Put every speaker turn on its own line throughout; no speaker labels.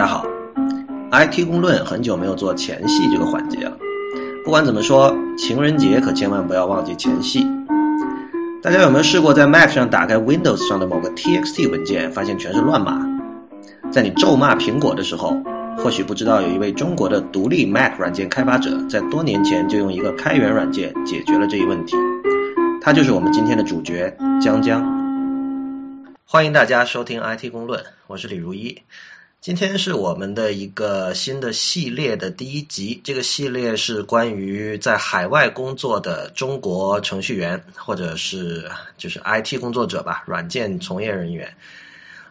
大家好，IT 公论很久没有做前戏这个环节了。不管怎么说，情人节可千万不要忘记前戏。大家有没有试过在 Mac 上打开 Windows 上的某个 TXT 文件，发现全是乱码？在你咒骂苹果的时候，或许不知道有一位中国的独立 Mac 软件开发者，在多年前就用一个开源软件解决了这一问题。他就是我们今天的主角江江。欢迎大家收听 IT 公论，我是李如一。今天是我们的一个新的系列的第一集。这个系列是关于在海外工作的中国程序员，或者是就是 IT 工作者吧，软件从业人员。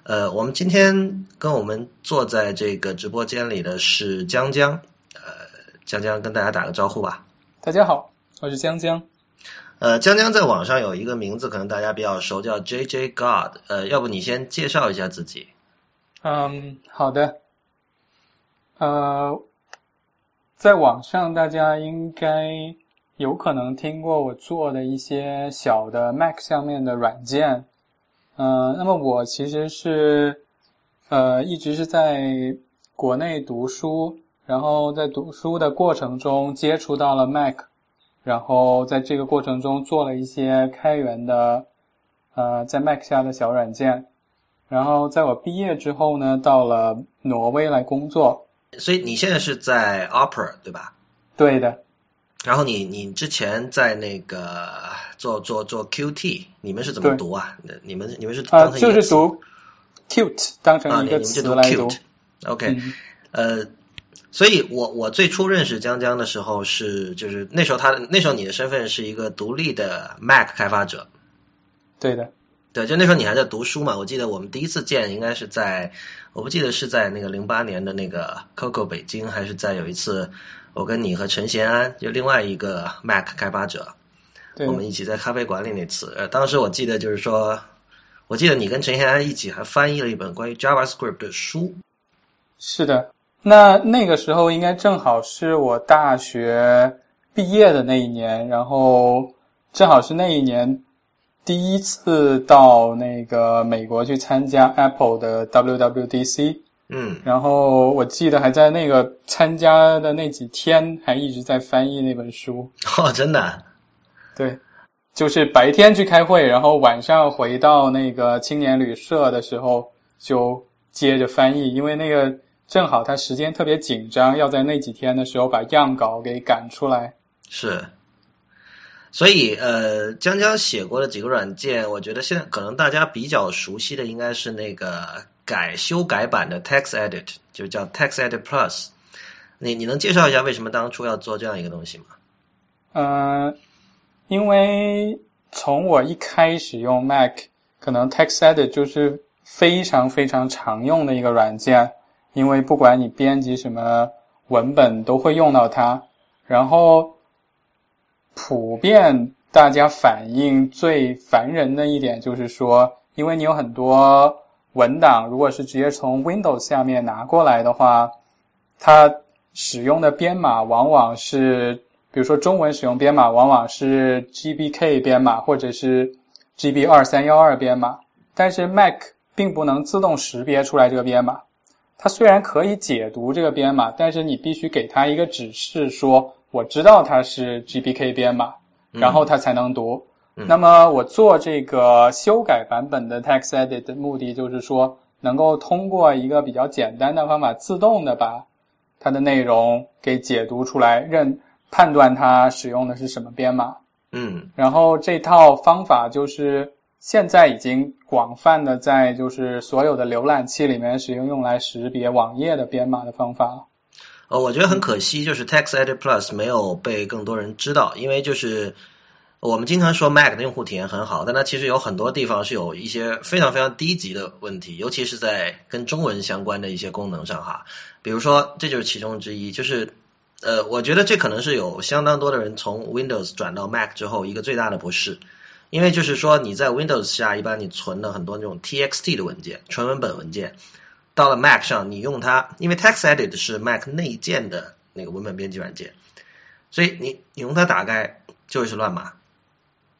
呃，我们今天跟我们坐在这个直播间里的是江江。呃，江江跟大家打个招呼吧。
大家好，我是江江。
呃，江江在网上有一个名字，可能大家比较熟，叫 JJ God。呃，要不你先介绍一下自己。
嗯，好的。呃，在网上大家应该有可能听过我做的一些小的 Mac 上面的软件。嗯，那么我其实是呃一直是在国内读书，然后在读书的过程中接触到了 Mac，然后在这个过程中做了一些开源的呃在 Mac 下的小软件。然后在我毕业之后呢，到了挪威来工作。
所以你现在是在 Opera 对吧？
对的。
然后你你之前在那个做做做 Qt，你们是怎么读啊？你们你们是
啊，就是读 cute 当成一个词来读。
OK，呃，所以我我最初认识江江的时候是就是那时候他那时候你的身份是一个独立的 Mac 开发者。
对的。
对，就那时候你还在读书嘛？我记得我们第一次见应该是在，我不记得是在那个零八年的那个 COCO 北京，还是在有一次我跟你和陈贤安，就另外一个 Mac 开发者，我们一起在咖啡馆里那次。呃，当时我记得就是说，我记得你跟陈贤安一起还翻译了一本关于 JavaScript 的书。
是的，那那个时候应该正好是我大学毕业的那一年，然后正好是那一年。第一次到那个美国去参加 Apple 的 WWDC，
嗯，
然后我记得还在那个参加的那几天，还一直在翻译那本书。
哦，真的？
对，就是白天去开会，然后晚上回到那个青年旅社的时候就接着翻译，因为那个正好他时间特别紧张，要在那几天的时候把样稿给赶出来。
是。所以，呃，江江写过的几个软件，我觉得现在可能大家比较熟悉的应该是那个改修改版的 TextEdit，就叫 TextEdit Plus。你你能介绍一下为什么当初要做这样一个东西吗？
嗯，因为从我一开始用 Mac，可能 TextEdit 就是非常非常常用的一个软件，因为不管你编辑什么文本都会用到它，然后。普遍大家反映最烦人的一点就是说，因为你有很多文档，如果是直接从 Windows 下面拿过来的话，它使用的编码往往是，比如说中文使用编码往往是 GBK 编码或者是 GB 二三幺二编码，但是 Mac 并不能自动识别出来这个编码。它虽然可以解读这个编码，但是你必须给它一个指示说。我知道它是 GBK 编码，然后它才能读。那么我做这个修改版本的 TextEdit 的目的就是说，能够通过一个比较简单的方法，自动的把它的内容给解读出来，认判断它使用的是什么编码。
嗯，
然后这套方法就是现在已经广泛的在就是所有的浏览器里面使用，用来识别网页的编码的方法。
呃，我觉得很可惜，就是 TextEdit Plus 没有被更多人知道，因为就是我们经常说 Mac 的用户体验很好，但它其实有很多地方是有一些非常非常低级的问题，尤其是在跟中文相关的一些功能上哈。比如说，这就是其中之一，就是呃，我觉得这可能是有相当多的人从 Windows 转到 Mac 之后一个最大的不适，因为就是说你在 Windows 下一般你存了很多那种 TXT 的文件，纯文本文件。到了 Mac 上，你用它，因为 TextEdit 是 Mac 内建的那个文本编辑软件，所以你你用它打开就是乱码，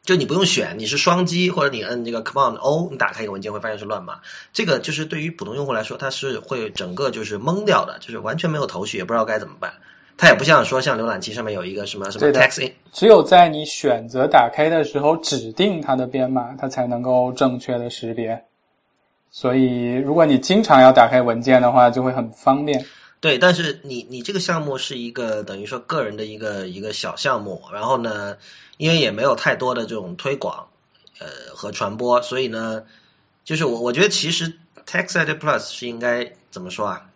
就你不用选，你是双击或者你摁这个 Command O，你打开一个文件会发现是乱码。这个就是对于普通用户来说，它是会整个就是懵掉的，就是完全没有头绪，也不知道该怎么办。它也不像说像浏览器上面有一个什么什么 text in，
只有在你选择打开的时候指定它的编码，它才能够正确的识别。所以，如果你经常要打开文件的话，就会很方便。
对，但是你你这个项目是一个等于说个人的一个一个小项目，然后呢，因为也没有太多的这种推广，呃和传播，所以呢，就是我我觉得其实 TextEdit Plus 是应该怎么说啊？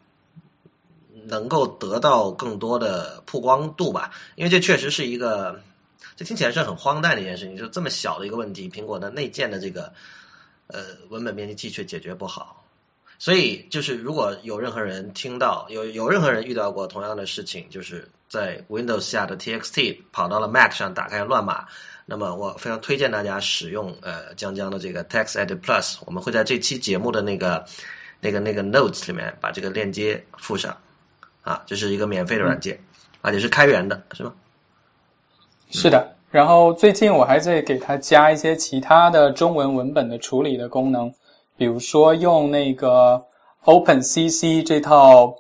能够得到更多的曝光度吧，因为这确实是一个，这听起来是很荒诞的一件事情，就这么小的一个问题，苹果的内建的这个呃文本编辑器却解决不好。所以，就是如果有任何人听到有有任何人遇到过同样的事情，就是在 Windows 下的 TXT 跑到了 Mac 上打开乱码，那么我非常推荐大家使用呃江江的这个 TextEdit Plus，我们会在这期节目的那个那个那个 Notes 里面把这个链接附上，啊，这是一个免费的软件，而且是开源的，是吗？
是的。然后最近我还在给它加一些其他的中文文本的处理的功能。比如说用那个 OpenCC 这套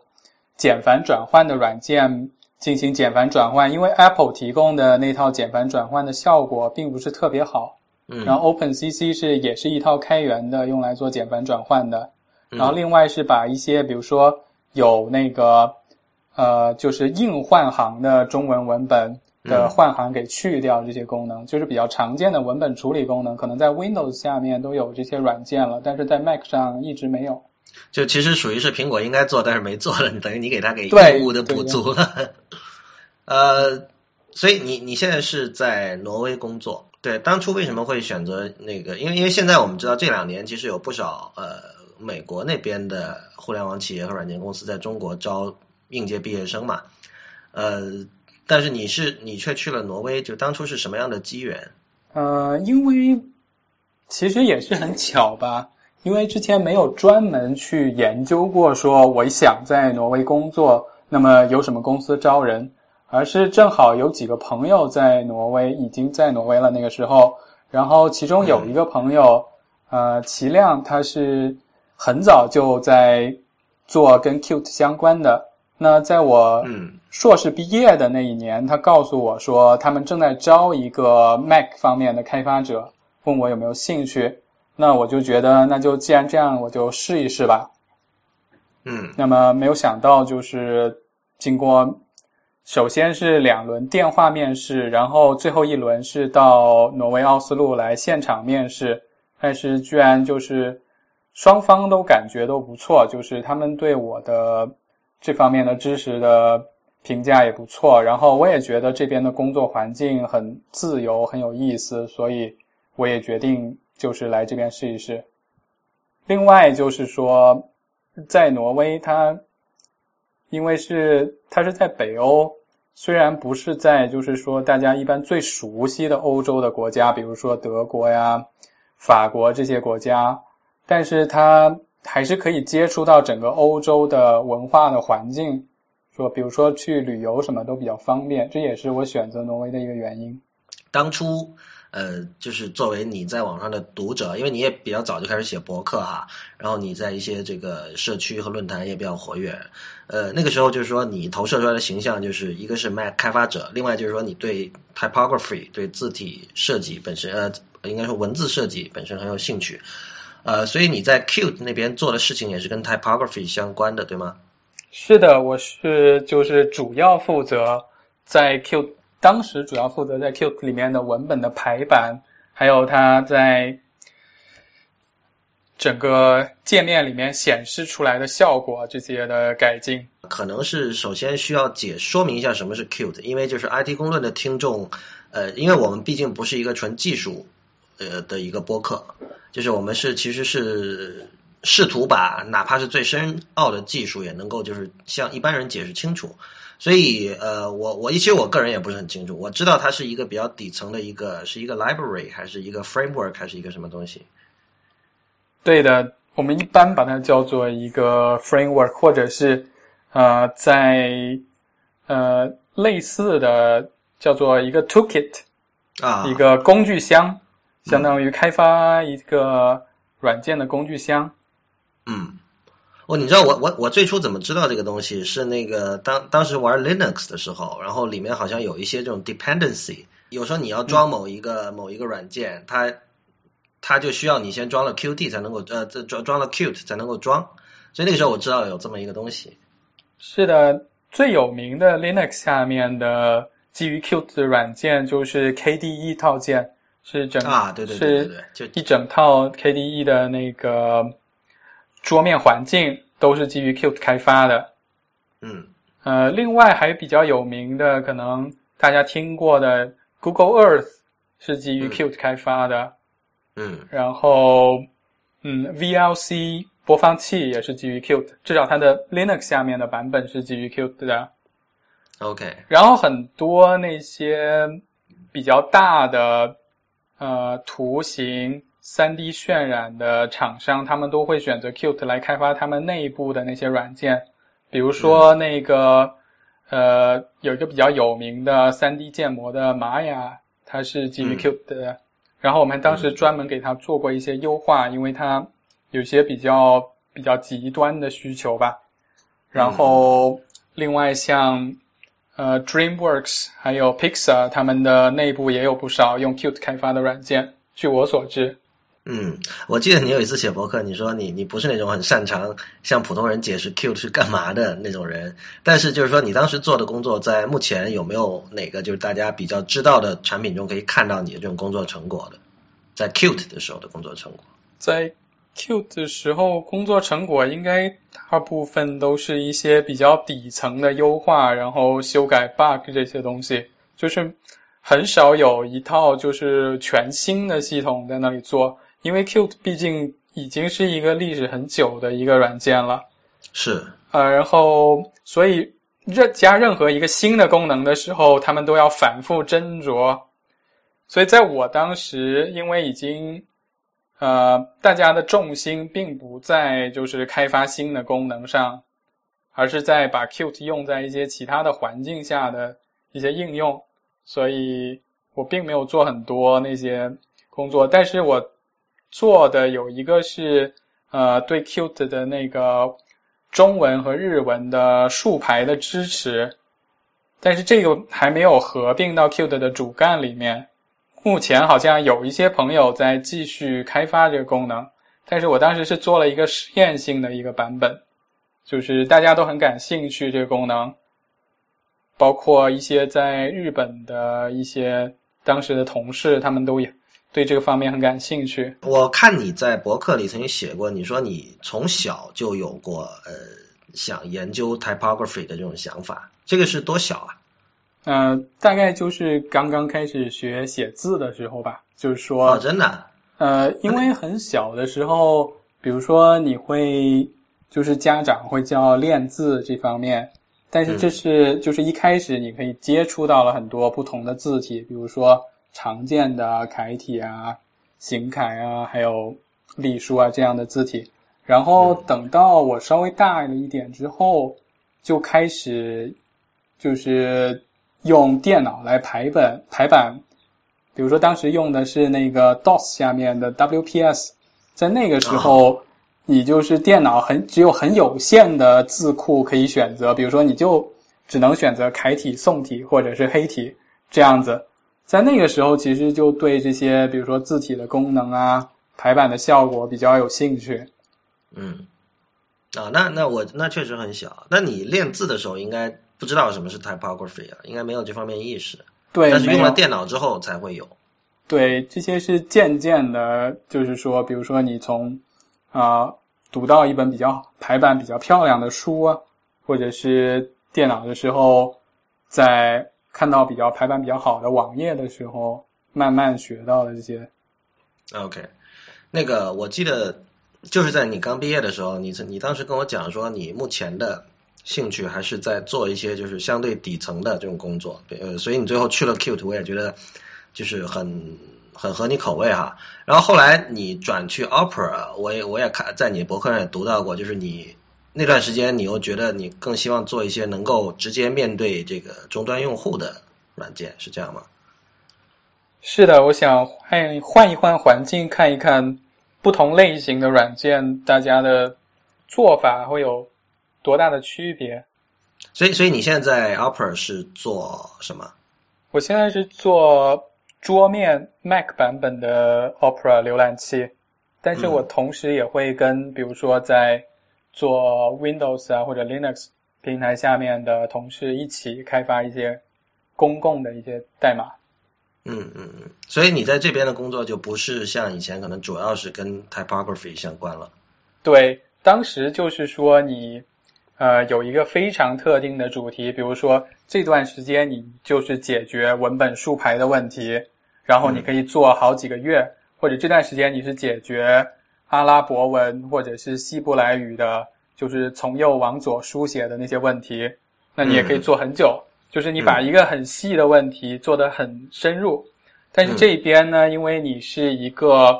简繁转换的软件进行简繁转换，因为 Apple 提供的那套简繁转换的效果并不是特别好。
嗯，
然后 OpenCC 是也是一套开源的，用来做简繁转换的。然后另外是把一些比如说有那个呃就是硬换行的中文文本。的换行给去掉这些功能，就是比较常见的文本处理功能，可能在 Windows 下面都有这些软件了，但是在 Mac 上一直没有。
就其实属于是苹果应该做，但是没做的，等于你给他给
对
义务的补足了。呃，所以你你现在是在挪威工作，对？当初为什么会选择那个？因为因为现在我们知道这两年其实有不少呃美国那边的互联网企业和软件公司在中国招应届毕业生嘛，呃。但是你是你却去了挪威，就当初是什么样的机缘？
呃，因为其实也是很巧吧，因为之前没有专门去研究过，说我想在挪威工作，那么有什么公司招人，而是正好有几个朋友在挪威，已经在挪威了那个时候，然后其中有一个朋友，呃，齐亮，他是很早就在做跟 Qt 相关的。那在我硕士毕业的那一年，他告诉我说，他们正在招一个 Mac 方面的开发者，问我有没有兴趣。那我就觉得，那就既然这样，我就试一试吧。
嗯，
那么没有想到，就是经过首先是两轮电话面试，然后最后一轮是到挪威奥斯陆来现场面试，但是居然就是双方都感觉都不错，就是他们对我的。这方面的知识的评价也不错，然后我也觉得这边的工作环境很自由，很有意思，所以我也决定就是来这边试一试。另外就是说，在挪威，它因为是它是在北欧，虽然不是在就是说大家一般最熟悉的欧洲的国家，比如说德国呀、法国这些国家，但是它。还是可以接触到整个欧洲的文化的环境，说比如说去旅游什么都比较方便，这也是我选择挪威的一个原因。
当初，呃，就是作为你在网上的读者，因为你也比较早就开始写博客哈，然后你在一些这个社区和论坛也比较活跃，呃，那个时候就是说你投射出来的形象就是一个是 Mac 开发者，另外就是说你对 typography 对字体设计本身，呃，应该说文字设计本身很有兴趣。呃，所以你在 Qt 那边做的事情也是跟 typography 相关的，对吗？
是的，我是就是主要负责在 Q，当时主要负责在 Q 里面的文本的排版，还有它在整个界面里面显示出来的效果这些的改进。
可能是首先需要解说明一下什么是 Qt，因为就是 IT 公论的听众，呃，因为我们毕竟不是一个纯技术呃的一个播客。就是我们是其实是试图把哪怕是最深奥的技术也能够就是向一般人解释清楚，所以呃我我其实我个人也不是很清楚，我知道它是一个比较底层的一个是一个 library 还是一个 framework 还是一个什么东西？
对的，我们一般把它叫做一个 framework，或者是呃在呃类似的叫做一个 toolkit
啊
一个工具箱。相当于开发一个软件的工具箱。
嗯，哦，你知道我我我最初怎么知道这个东西？是那个当当时玩 Linux 的时候，然后里面好像有一些这种 dependency，有时候你要装某一个、某一个软件，它它就需要你先装了 Qt 才能够呃，这装装了 Qt 才能够装，所以那个时候我知道有这么一个东西。
是的，最有名的 Linux 下面的基于 Qt 的软件就是 KDE 套件，是整
啊，对对对对对，就
一整套 KDE 的那个桌面环境都是基于 Qt 开发的。
嗯。
呃，另外还比较有名的，可能大家听过的 Google Earth 是基于
嗯。
Qt 开发的，
嗯。
然后嗯 VLC 播放器也是基于 Qt，至少它的 Linux 下面的版本是基于 Qt 的。
，OK，
然后很多那些比较大的呃图形三 D 渲染的厂商，他们都会选择 Qt 来开发他们内部的那些软件，比如说那个、呃有一个比较有名的三 D 建模的玛雅，它是基于
嗯
Qt 的。然后我们当时专门给它做过一些优化，因为它有些比较比较极端的需求吧。然后另外像呃 DreamWorks 还有 Pixar，他们的内部也有不少用 Qt 开发的软件。据我所知，
嗯，我记得你有一次写博客，你说你你不是那种很擅长向普通人解释 Qt 是干嘛的那种人，但是就是说你当时做的工作，在目前有没有哪个就是大家比较知道的产品中可以看到你的这种工作成果的，在 Qt 的时候的工作成果？
在 Qt 的时候，工作成果应该大部分都是一些比较底层的优化，然后修改 bug 这些东西，就是很少有一套就是全新的系统在那里做，因为 Qt 毕竟已经是一个历史很久的一个软件了。
是，
呃，然后所以任加任何一个新的功能的时候，他们都要反复斟酌。所以在我当时，因为已经呃大家的重心并不在就是开发新的功能上，而是在把 Qt 用在一些其他的环境下的一些应用，所以我并没有做很多那些工作，但是我做的有一个是呃对 Qt 的那个中文和日文的竖排的支持，但是这个还没有合并到 Qt 的主干里面。目前好像有一些朋友在继续开发这个功能，但是我当时是做了一个实验性的一个版本，就是大家都很感兴趣这个功能，包括一些在日本的一些当时的同事，他们都也对这个方面很感兴趣。
我看你在博客里曾经写过，你说你从小就有过呃想研究 typography 的这种想法，这个是多小啊？
嗯、呃，大概就是刚刚开始学写字的时候吧，就是说，
哦，真的啊？
呃，因为很小的时候，比如说你会，就是家长会教练字这方面，但是这是就是一开始你可以接触到了很多不同的字体，比如说常见的楷体啊、行楷啊，还有隶书啊这样的字体。然后等到我稍微大了一点之后，就开始就是用电脑来排本排版。比如说，当时用的是那个 DOS 下面的 WPS，在那个时候，你就是电脑很只有很有限的字库可以选择，比如说你就只能选择楷体、宋体或者是黑体这样子。在那个时候，其实就对这些，比如说字体的功能啊、排版的效果比较有兴趣。
嗯，啊，那那我那确实很小。那你练字的时候，应该不知道什么是 typography 啊，应该没有这方面意识。
对，
但是用了电脑之后才会有。
对，这些是渐渐的，就是说，比如说你从啊、读到一本比较排版比较漂亮的书啊，或者是电脑的时候，在看到比较排版比较好的网页的时候，慢慢学到的这些。
OK，那个我记得就是在你刚毕业的时候，你你当时跟我讲说，你目前的兴趣还是在做一些就是相对底层的这种工作，呃，所以你最后去了 Qt，我也觉得就是很很合你口味哈。然后后来你转去 Opera，我也我也看在你博客上也读到过，就是你那段时间你又觉得你更希望做一些能够直接面对这个终端用户的软件，是这样吗？
是的，我想换换一换环境，看一看不同类型的软件，大家的做法会有多大的区别。
所以，所以你现在在 Opera 是做什么？
我现在是做桌面 Mac 版本的 Opera 浏览器，但是我同时也会跟，比如说在做 Windows 啊或者 Linux 平台下面的同事一起开发一些公共的一些代码。
嗯嗯嗯，所以你在这边的工作就不是像以前可能主要是跟 typography 相关了。
对，当时就是说你呃有一个非常特定的主题，比如说这段时间你就是解决文本竖排的问题，然后你可以做好几个月，或者这段时间你是解决阿拉伯文或者是希伯来语的，就是从右往左书写的那些问题，那你也可以做很久。就是你把一个很细的问题做得很深入，但是这边呢，因为你是一个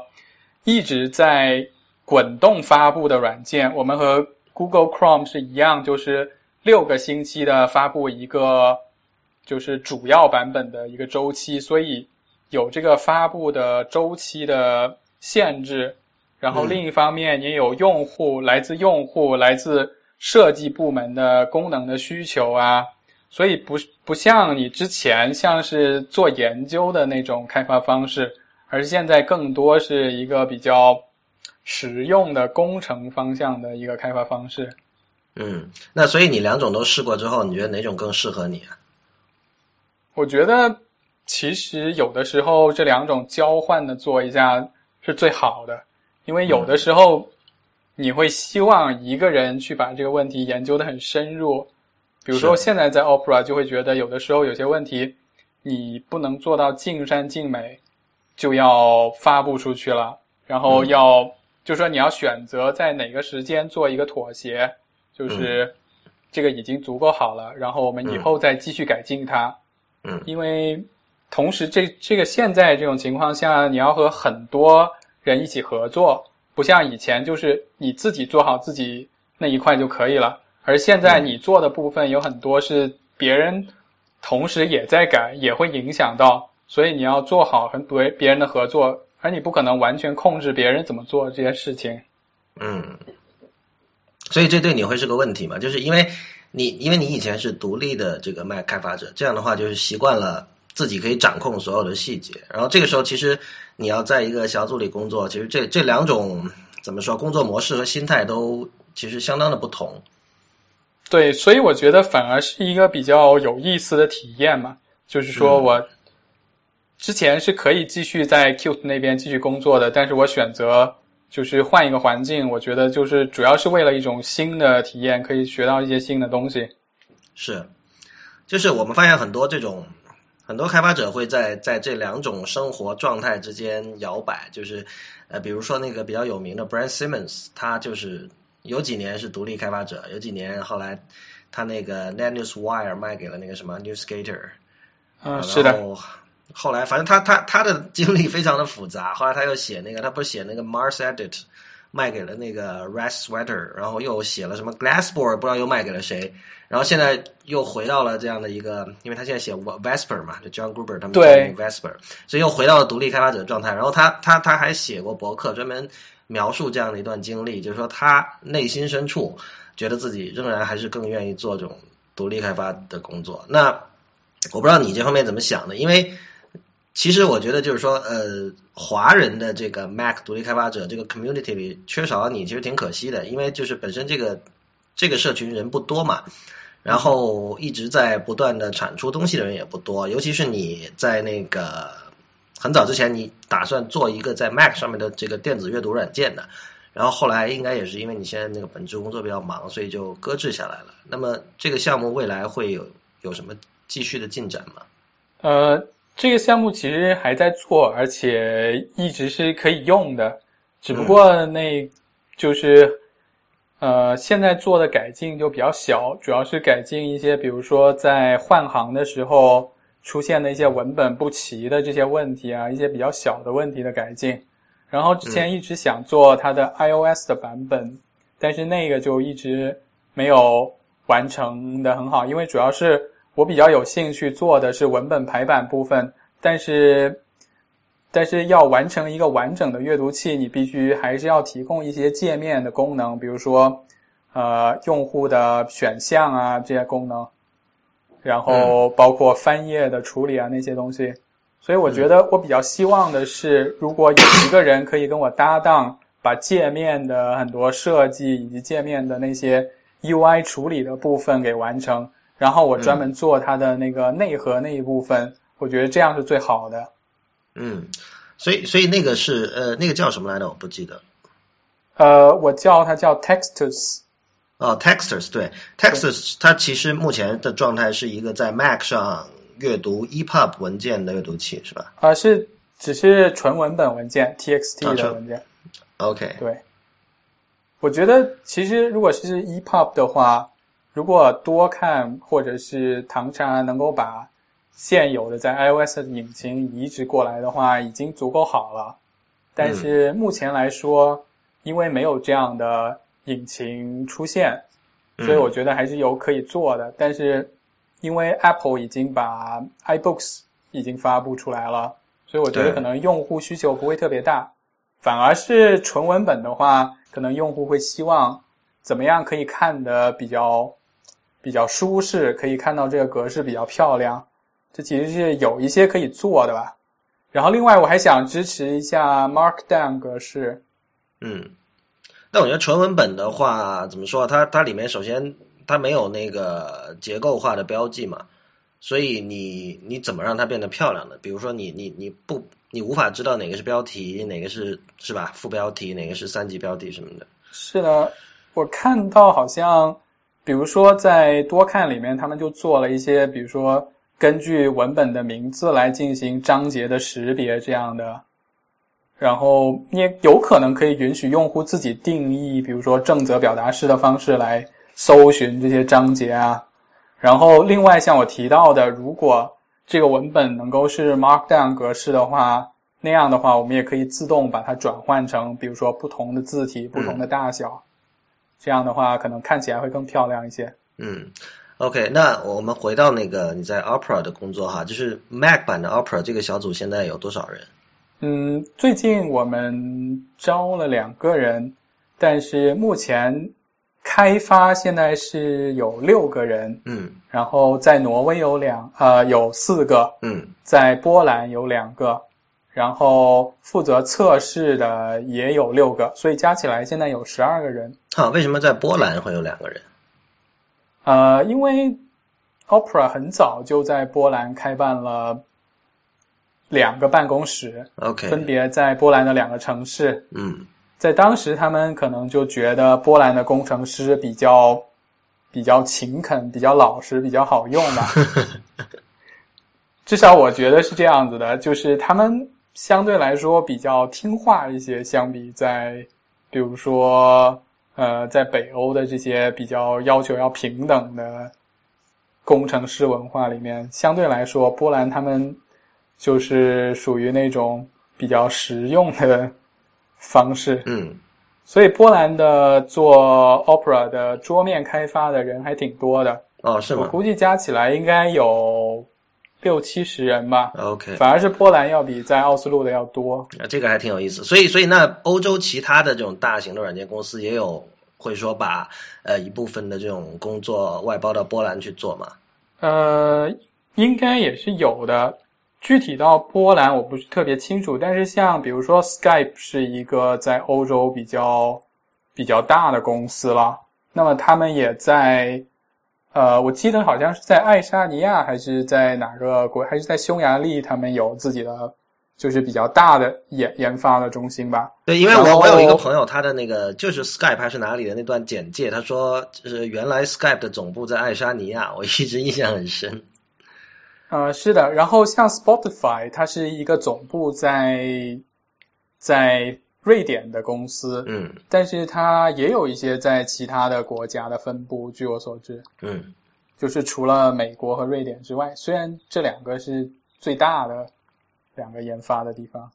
一直在滚动发布的软件，我们和 Google Chrome 是一样，就是六个星期的发布一个就是主要版本的一个周期，所以有这个发布的周期的限制。然后另一方面，也有用户来自用户来自设计部门的功能的需求啊。所以不不像你之前像是做研究的那种开发方式，而现在更多是一个比较实用的工程方向的一个开发方式。
嗯，那所以你两种都试过之后，你觉得哪种更适合你啊？
我觉得其实有的时候这两种交换的做一下是最好的，因为有的时候你会希望一个人去把这个问题研究的很深入。比如说，现在在 Opera 就会觉得有的时候有些问题，你不能做到尽善尽美，就要发布出去了。然后要，就说你要选择在哪个时间做一个妥协，就是这个已经足够好了。然后我们以后再继续改进它。
嗯，
因为同时这这个现在这种情况下，你要和很多人一起合作，不像以前就是你自己做好自己那一块就可以了。而现在你做的部分有很多是别人同时也在改，也会影响到，所以你要做好和别别人的合作，而你不可能完全控制别人怎么做这些事情。
嗯，所以这对你会是个问题嘛？就是因为你因为你以前是独立的这个 Mac 开发者，这样的话就是习惯了自己可以掌控所有的细节，然后这个时候其实你要在一个小组里工作，其实这这两种怎么说工作模式和心态都其实相当的不同。
对，所以我觉得反而是一个比较有意思的体验嘛。就是说我之前是可以继续在 Qt 那边继续工作的，但是我选择就是换一个环境。我觉得就是主要是为了一种新的体验，可以学到一些新的东西。
是，就是我们发现很多这种很多开发者会在在这两种生活状态之间摇摆。就是呃，比如说那个比较有名的 Brent Simmons，他就是。有几年是独立开发者，有几年后来他那个 NetNewsWire 卖给了那个什么 Newskater
啊，是的。
后来反正他他他的经历非常的复杂，后来他又写那个，他不是写那个 MarsEdit 卖给了那个 Russ Sweater，然后又写了什么 Glassboard，不知道又卖给了谁，然后现在又回到了这样的一个，因为他现在写 Vesper 嘛，就 John Gruber 他们叫 Vesper，所以又回到了独立开发者的状态。然后他他他还写过博客专门。描述这样的一段经历，就是说他内心深处觉得自己仍然还是更愿意做这种独立开发的工作。那我不知道你这方面怎么想的？因为其实我觉得就是说，呃，华人的这个 Mac 独立开发者这个 community 里缺少了你，其实挺可惜的。因为就是本身这个这个社群人不多嘛，然后一直在不断的产出东西的人也不多，尤其是你在那个。很早之前，你打算做一个在 Mac 上面的这个电子阅读软件的，然后后来应该也是因为你现在那个本职工作比较忙，所以就搁置下来了。那么这个项目未来会有有什么继续的进展吗？
呃，这个项目其实还在做，而且一直是可以用的，只不过那就是呃现在做的改进就比较小，主要是改进一些，比如说在换行的时候。出现的一些文本不齐的这些问题啊，一些比较小的问题的改进。然后之前一直想做它的 iOS 的版本，但是那个就一直没有完成的很好，因为主要是我比较有兴趣做的是文本排版部分，但是但是要完成一个完整的阅读器，你必须还是要提供一些界面的功能，比如说呃用户的选项啊这些功能，然后包括翻页的处理啊那些东西。所以我觉得我比较希望的是，如果有一个人可以跟我搭档，把界面的很多设计以及界面的那些 UI 处理的部分给完成，然后我专门做它的那个内核那一部分，我觉得这样是最好的。
嗯，所以所以那个是呃那个叫什么来着？我不记得。
呃，我叫它叫 Textus。
哦，Textus 对，Textus 它其实目前的状态是一个在 Mac 上阅读 EPUB 文件的阅读器，是吧？
啊，是只是纯文本文件 TXT 的文件。
OK，
对，我觉得其实如果是 EPUB 的话，如果多看或者是唐查能够把现有的在 iOS 的引擎移植过来的话，已经足够好了。但是目前来说，因为没有这样的引擎出现，所以我觉得还是有可以做的。但是因为 Apple 已经把 iBooks 已经发布出来了，所以我觉得可能用户需求不会特别大。反而是纯文本的话，可能用户会希望怎么样可以看得比较比较舒适，可以看到这个格式比较漂亮。这其实是有一些可以做的吧。然后另外我还想支持一下 Markdown 格式。
嗯，但我觉得纯文本的话，怎么说？它它里面首先它没有那个结构化的标记嘛，所以你你怎么让它变得漂亮呢？比如说你你你不。你无法知道哪个是标题，哪个是是吧副标题，哪个是三级标题什么的。
是的，我看到好像，比如说在多看里面，他们就做了一些，比如说根据文本的名字来进行章节的识别这样的。然后你也有可能可以允许用户自己定义，比如说正则表达式的方式来搜寻这些章节啊。然后另外像我提到的，如果这个文本能够是 Markdown 格式的话，那样的话，我们也可以自动把它转换成，比如说不同的字体、不同的大小，这样的话可能看起来会更漂亮一些。
嗯，OK，那我们回到那个你在 Opera 的工作哈，就是 Mac 版的 Opera 这个小组现在有多少人？
嗯，最近我们招了两个人，但是目前开发现在是有六个人。
嗯。
然后在挪威有两呃有四个，
嗯，
在波兰有两个，然后负责测试的也有六个，所以加起来现在有十二个人。
啊，为什么在波兰会有两个人？
呃，因为 Opera 很早就在波兰开办了两个办公室
，OK，
分别在波兰的两个城市。
嗯，
在当时他们可能就觉得波兰的工程师比较。比较勤恳，比较老实，比较好用吧。至少我觉得是这样子的，就是他们相对来说比较听话一些，相比在，比如说，呃，在北欧的这些比较要求要平等的工程师文化里面，相对来说，波兰他们就是属于那种比较实用的方式。
嗯。
所以波兰的做 Opera 的桌面开发的人还挺多的
哦，是吗？
我估计加起来应该有六七十人吧。
OK，
反而是波兰要比在奥斯陆的要多。
啊，这个还挺有意思。所以，所以那欧洲其他的这种大型的软件公司也有会说把呃一部分的这种工作外包到波兰去做嘛？
呃，应该也是有的。具体到波兰，我不是特别清楚，但是像比如说 Skype 是一个在欧洲比较比较大的公司了，那么他们也在，呃，我记得好像是在爱沙尼亚还是在哪个国，还是在匈牙利，他们有自己的就是比较大的研研发的中心吧？
对，因为我我有一个朋友，他的那个就是 Skype 还是哪里的那段简介，他说就是原来 Skype 的总部在爱沙尼亚，我一直印象很深。
呃，是的，然后像 Spotify，它是一个总部在在瑞典的公司，
嗯，
但是它也有一些在其他的国家的分布，据我所知，
嗯，
就是除了美国和瑞典之外，虽然这两个是最大的两个研发的地方。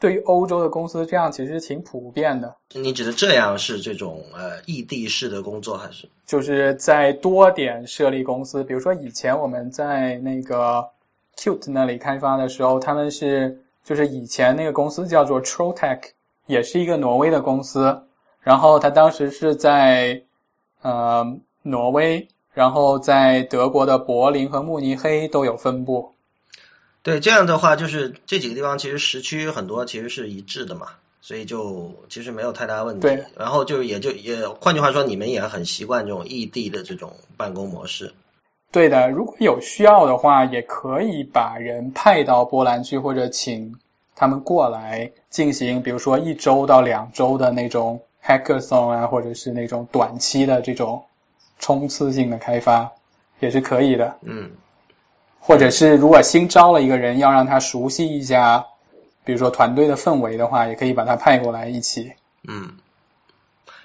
对于欧洲的公司，这样其实挺普遍的。
你指的这样是这种呃异地式的工作，还是
就是在多点设立公司？比如说以前我们在那个 Cute 那里开发的时候，他们是就是以前那个公司叫做 Trotek，也是一个挪威的公司。然后他当时是在呃挪威，然后在德国的柏林和慕尼黑都有分部。
对，这样的话就是这几个地方其实时区很多其实是一致的嘛，所以就其实没有太大问题。
对，
然后就也就也换句话说，你们也很习惯这种异地的这种办公模式。
对的，如果有需要的话，也可以把人派到波兰去，或者请他们过来进行，比如说一周到两周的那种 hackathon 啊，或者是那种短期的这种冲刺性的开发，也是可以的。
嗯。
或者是如果新招了一个人，要让他熟悉一下，比如说团队的氛围的话，也可以把他派过来一起。
嗯，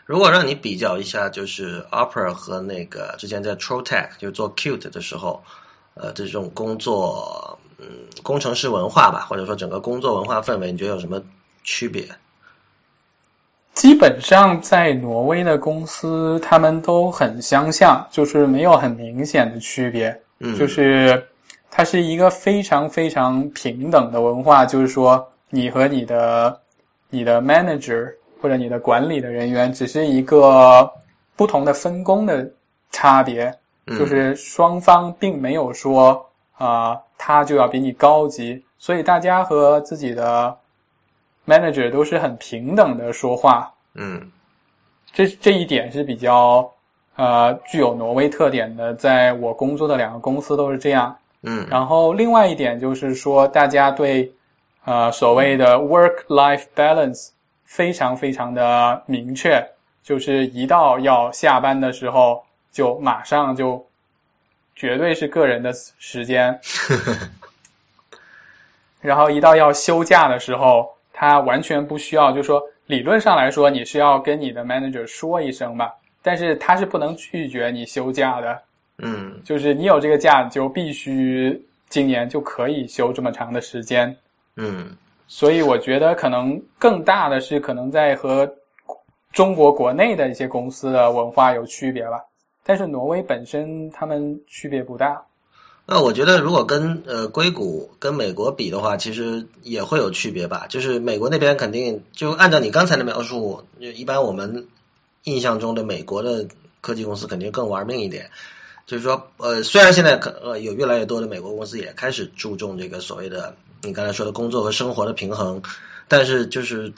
如果让你比较一下，就是 Opera 和那个之前在 Trotech 就做 Cute 的时候，呃，这种工作，嗯，工程师文化吧，或者说整个工作文化氛围，你觉得有什么区别？
基本上在挪威的公司，他们都很相像，就是没有很明显的区别，
嗯，
就是。它是一个非常非常平等的文化，就是说，你和你的你的 manager 或者你的管理的人员只是一个不同的分工的差别，就是双方并没有说啊，他就要比你高级，所以大家和自己的 manager 都是很平等的说话。
嗯，
这这一点是比较呃具有挪威特点的，在我工作的两个公司都是这样。
嗯，
然后另外一点就是说，大家对，呃，所谓的 work-life balance 非常非常的明确，就是一到要下班的时候，就马上就，绝对是个人的时间，然后一到要休假的时候，他完全不需要，就说理论上来说，你是要跟你的 manager 说一声吧，但是他是不能拒绝你休假的。
嗯，
就是你有这个假，就必须今年就可以休这么长的时间。
嗯，
所以我觉得可能更大的是可能在和中国国内的一些公司的文化有区别吧。但是挪威本身他们区别不大。
那我觉得如果跟呃硅谷跟美国比的话，其实也会有区别吧。就是美国那边肯定就按照你刚才的描述，就一般我们印象中的美国的科技公司肯定更玩命一点。就是说，呃，虽然现在可呃有越来越多的美国公司也开始注重这个所谓的你刚才说的工作和生活的平衡，但是就是，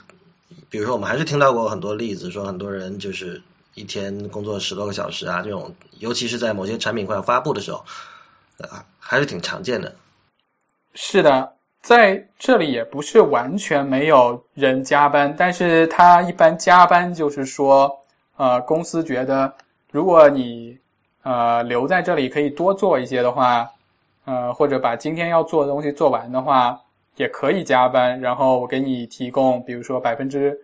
比如说我们还是听到过很多例子，说很多人就是一天工作十多个小时啊，这种，尤其是在某些产品快要发布的时候，啊，还是挺常见的。
是的，在这里也不是完全没有人加班，但是他一般加班就是说，呃，公司觉得如果你。呃，留在这里可以多做一些的话，呃，或者把今天要做的东西做完的话，也可以加班。然后我给你提供，比如说百分之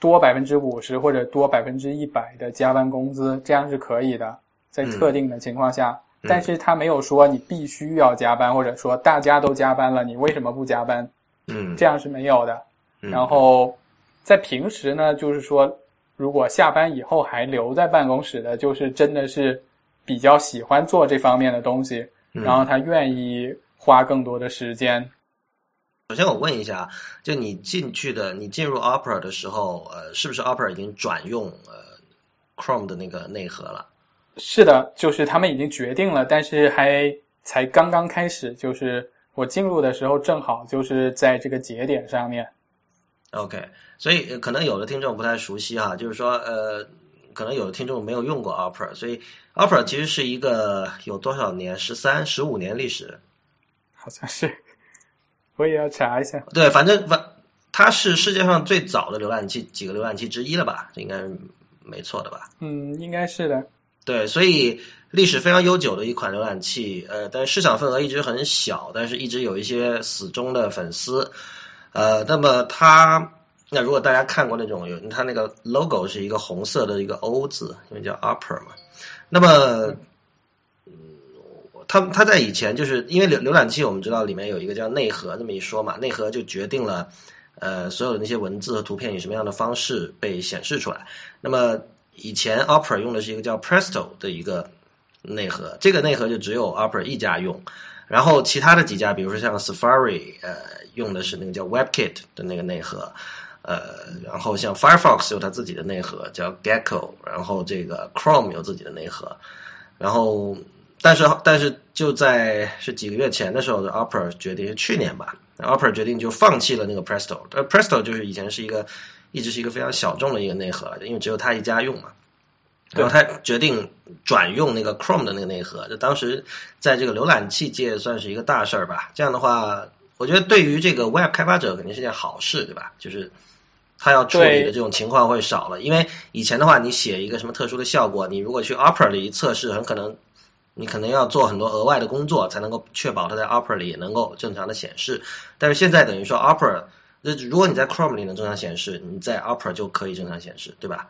多百分之五十或者多百分之一百的加班工资，这样是可以的，在特定的情况下。但是他没有说你必须要加班，或者说大家都加班了，你为什么不加班？
嗯，
这样是没有的。然后在平时呢，就是说，如果下班以后还留在办公室的，就是真的是。比较喜欢做这方面的东西，然后他愿意花更多的时间。
首先，我问一下，就你进去的，你进入 Opera 的时候，呃，是不是 Opera 已经转用呃 Chrome 的那个内核了？
是的，就是他们已经决定了，但是还才刚刚开始。就是我进入的时候，正好就是在这个节点上面。
OK，所以可能有的听众不太熟悉哈，就是说，呃，可能有的听众没有用过 Opera，所以。Opera 其实是一个有多少年？十三、十五年历史，
好像是。我也要查一下。
对，反正反它是世界上最早的浏览器几个浏览器之一了吧？应该没错的吧？
嗯，应该是的。
对，所以历史非常悠久的一款浏览器，呃，但市场份额一直很小，但是一直有一些死忠的粉丝。呃，那么它，那如果大家看过那种有它那个 logo 是一个红色的一个 O 字，因为叫 Opera 嘛。那么，嗯，它它在以前就是因为浏浏览器，我们知道里面有一个叫内核这么一说嘛，内核就决定了，呃，所有的那些文字和图片以什么样的方式被显示出来。那么以前 Opera 用的是一个叫 Presto 的一个内核，这个内核就只有 Opera 一家用，然后其他的几家，比如说像 Safari，呃，用的是那个叫 WebKit 的那个内核，呃，然后像 Firefox 有它自己的内核叫 Gecko，然后这个 Chrome 有自己的内核，然后但是但是就在是几个月前的时候，Opera 决定是去年吧，Opera 决定就放弃了那个 Presto，呃，Presto 就是以前是一个一直是一个非常小众的一个内核，因为只有他一家用嘛。然后他决定转用那个 Chrome 的那个内核，就当时在这个浏览器界算是一个大事儿吧。这样的话，我觉得对于这个 Web 开发者肯定是件好事，对吧？就是他要处理的这种情况会少了。因为以前的话，你写一个什么特殊的效果，你如果去 Opera 里测试，很可能你可能要做很多额外的工作，才能够确保它在 Opera 里也能够正常的显示。但是现在等于说 Opera，那如果你在 Chrome 里能正常显示，你在 Opera 就可以正常显示，对吧？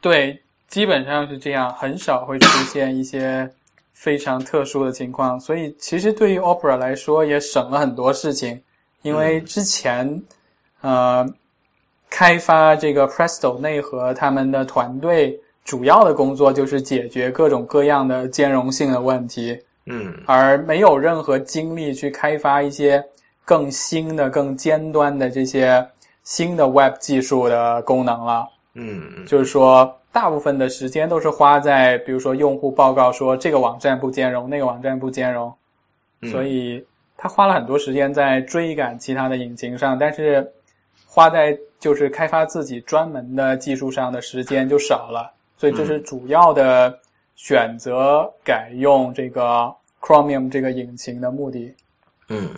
对。基本上是这样，很少会出现一些非常特殊的情况，所以其实对于 Opera 来说也省了很多事情，因为之前呃开发这个 Presto 内核，他们的团队主要的工作就是解决各种各样的兼容性的问题，
嗯，
而没有任何精力去开发一些更新的、更尖端的这些新的 Web 技术的功能了，
嗯，
就是说。大部分的时间都是花在，比如说用户报告说这个网站不兼容，那个网站不兼容，所以他花了很多时间在追赶其他的引擎上，但是花在就是开发自己专门的技术上的时间就少了，所以这是主要的选择改用这个 Chromium 这个引擎的目的。
嗯，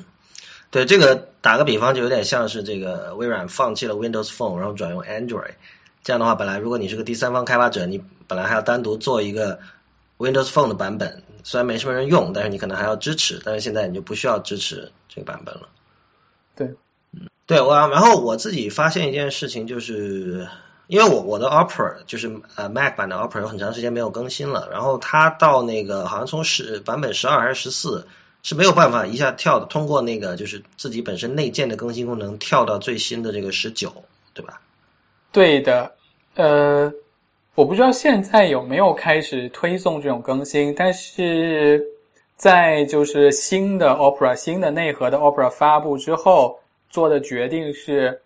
对，这个打个比方，就有点像是这个微软放弃了 Windows Phone，然后转用 Android。这样的话，本来如果你是个第三方开发者，你本来还要单独做一个 Windows Phone 的版本，虽然没什么人用，但是你可能还要支持。但是现在你就不需要支持这个版本了。
对，
嗯，对我。然后我自己发现一件事情，就是因为我我的 Opera 就是呃 Mac 版的 Opera 有很长时间没有更新了，然后它到那个好像从十版本十二还是十四是没有办法一下跳的，通过那个就是自己本身内建的更新功能跳到最新的这个十九，对吧？
对的。呃，我不知道现在有没有开始推送这种更新，但是在就是新的 Opera 新的内核的 Opera 发布之后做的决定是，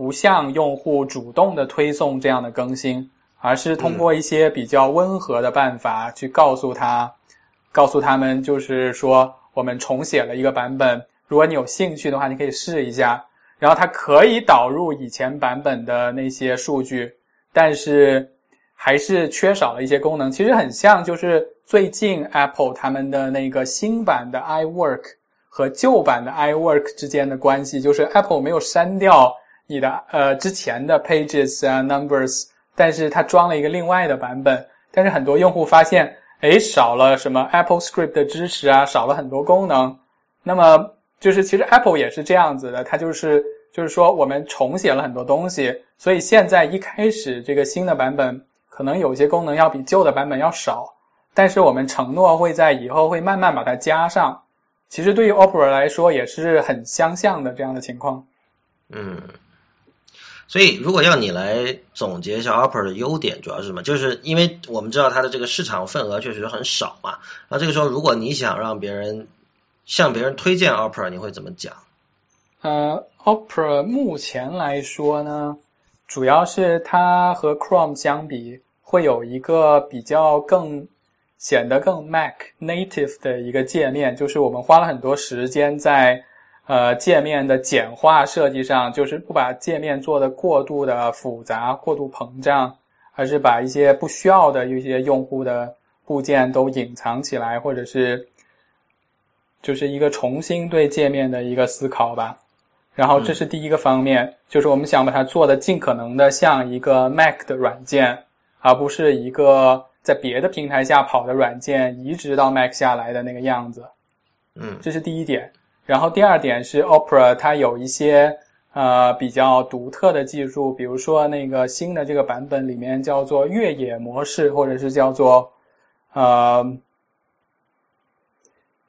不向用户主动的推送这样的更新，而是通过一些比较温和的办法去告诉他，告诉他们就是说我们重写了一个版本，如果你有兴趣的话，你可以试一下，然后它可以导入以前版本的那些数据。但是还是缺少了一些功能，其实很像就是最近 Apple 他们的那个新版的 iWork 和旧版的 iWork 之间的关系，就是 Apple 没有删掉你的呃之前的 Pages 啊 Numbers，但是它装了一个另外的版本，但是很多用户发现，哎，少了什么 Apple Script 的支持啊，少了很多功能。那么就是其实 Apple 也是这样子的，它就是。就是说，我们重写了很多东西，所以现在一开始这个新的版本可能有些功能要比旧的版本要少，但是我们承诺会在以后会慢慢把它加上。其实对于 Opera 来说也是很相像的这样的情况。
嗯，所以如果要你来总结一下 Opera 的优点，主要是什么？就是因为我们知道它的这个市场份额确实很少嘛。那这个时候，如果你想让别人向别人推荐 Opera，你会怎么讲？
呃，Opera 目前来说呢，主要是它和 Chrome 相比，会有一个比较更显得更 Mac native 的一个界面，就是我们花了很多时间在呃界面的简化设计上，就是不把界面做的过度的复杂、过度膨胀，而是把一些不需要的一些用户的部件都隐藏起来，或者是就是一个重新对界面的一个思考吧。然后这是第一个方面，就是我们想把它做的尽可能的像一个 Mac 的软件，而不是一个在别的平台下跑的软件移植到 Mac 下来的那个样子。
嗯，
这是第一点。然后第二点是 Opera 它有一些呃比较独特的技术，比如说那个新的这个版本里面叫做越野模式，或者是叫做呃。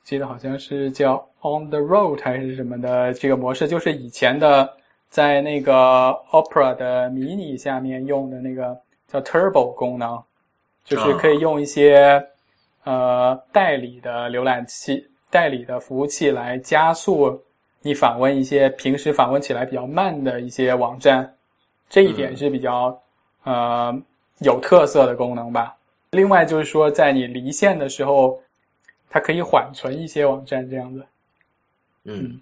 记得好像是叫 On the Road 还是什么的这个模式，就是以前的在那个 Opera 的迷你下面用的那个叫 Turbo 功能，就是可以用一些呃代理的浏览器、代理的服务器来加速你访问一些平时访问起来比较慢的一些网站，这一点是比较呃有特色的功能吧。另外就是说，在你离线的时候，它可以缓存一些网站这样子。
嗯，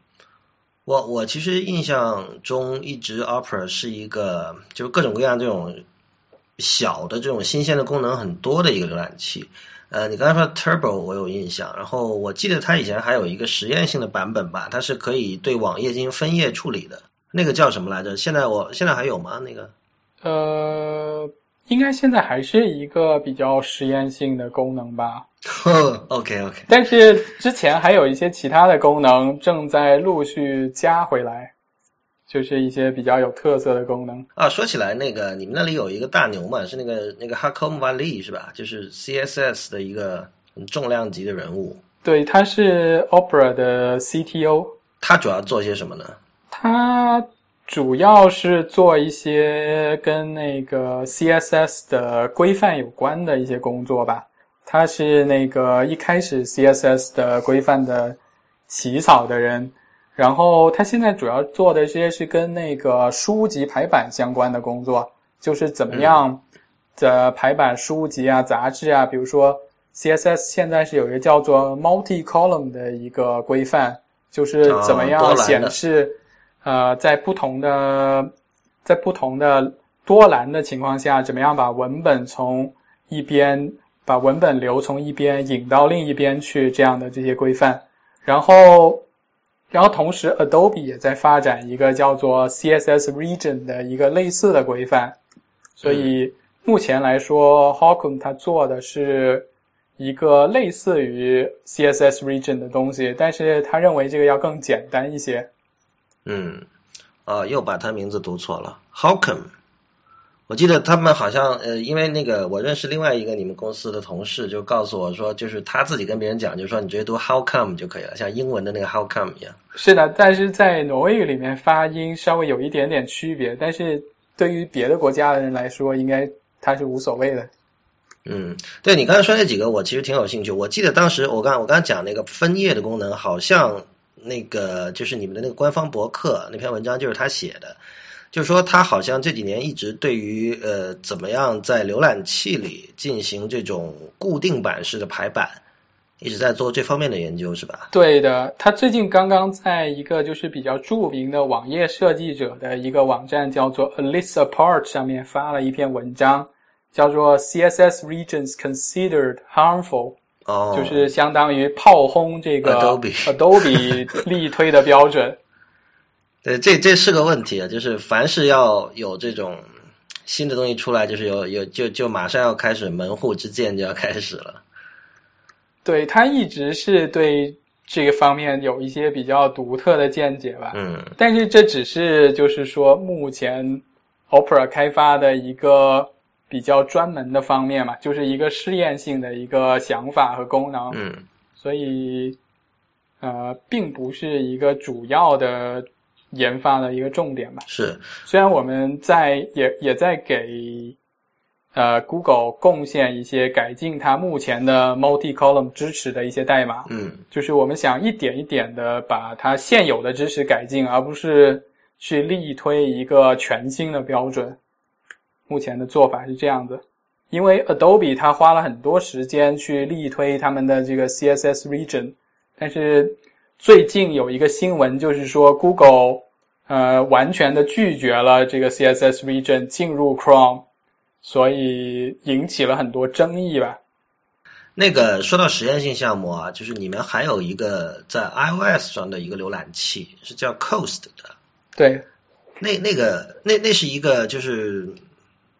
我我其实印象中一直 Opera 是一个就是各种各样这种小的这种新鲜的功能很多的一个浏览器。呃，你刚才说 Turbo 我有印象，然后我记得它以前还有一个实验性的版本吧，它是可以对网页进行分页处理的，那个叫什么来着？现在我现在还有吗？那个？
呃，应该现在还是一个比较实验性的功能吧。
OK OK，
但是之前还有一些其他的功能正在陆续加回来，就是一些比较有特色的功能。
啊，说起来，那个你们那里有一个大牛嘛，是那个那个 Hakom Valley 是吧？就是 CSS 的一个很重量级的人物。
对，他是 Opera 的 CTO，
他主要做些什么呢？
他主要是做一些跟那个 CSS 的规范有关的一些工作吧。他是那个一开始 CSS 的规范的起草的人，然后他现在主要做的这些是跟那个书籍排版相关的工作，就是怎么样的排版书籍啊、杂志啊。比如说 CSS 现在是有一个叫做 multi column 的一个规范，就是怎么样显示。呃，在不同的在不同的多栏的情况下，怎么样把文本从一边把文本流从一边引到另一边去？这样的这些规范，然后，然后同时，Adobe 也在发展一个叫做 CSS Region 的一个类似的规范。所以目前来说 h a w k o m 它做的是一个类似于 CSS Region 的东西，但是他认为这个要更简单一些。
嗯，啊，又把他名字读错了，Howcom。我记得他们好像呃，因为那个我认识另外一个你们公司的同事，就告诉我说，就是他自己跟别人讲，就是说你直接读 how come 就可以了，像英文的那个 how come 一样。
是的，但是在挪威语里面发音稍微有一点点区别，但是对于别的国家的人来说，应该他是无所谓的。
嗯，对你刚才说那几个，我其实挺有兴趣。我记得当时我刚我刚才讲那个分页的功能，好像。那个就是你们的那个官方博客那篇文章，就是他写的，就是说他好像这几年一直对于呃怎么样在浏览器里进行这种固定版式的排版，一直在做这方面的研究，是吧？
对的，他最近刚刚在一个就是比较著名的网页设计者的一个网站叫做 A List Apart 上面发了一篇文章，叫做 CSS Regions Considered Harmful。
哦，
就是相当于炮轰这个
Adobe
Adobe 力推的标准。
对，这这是个问题啊，就是凡是要有这种新的东西出来，就是有有就就马上要开始门户之见就要开始了。
对他一直是对这个方面有一些比较独特的见解吧。
嗯，
但是这只是就是说目前 Opera 开发的一个。比较专门的方面嘛，就是一个试验性的一个想法和功能，
嗯，
所以呃，并不是一个主要的研发的一个重点吧。
是，
虽然我们在也也在给呃 Google 贡献一些改进它目前的 multi column 支持的一些代码，
嗯，
就是我们想一点一点的把它现有的支持改进，而不是去力推一个全新的标准。目前的做法是这样的，因为 Adobe 它花了很多时间去力推他们的这个 CSS region，但是最近有一个新闻，就是说 Google 呃完全的拒绝了这个 CSS region 进入 Chrome，所以引起了很多争议吧。
那个说到实验性项目啊，就是你们还有一个在 iOS 上的一个浏览器是叫 Coast 的，
对，
那那个那那是一个就是。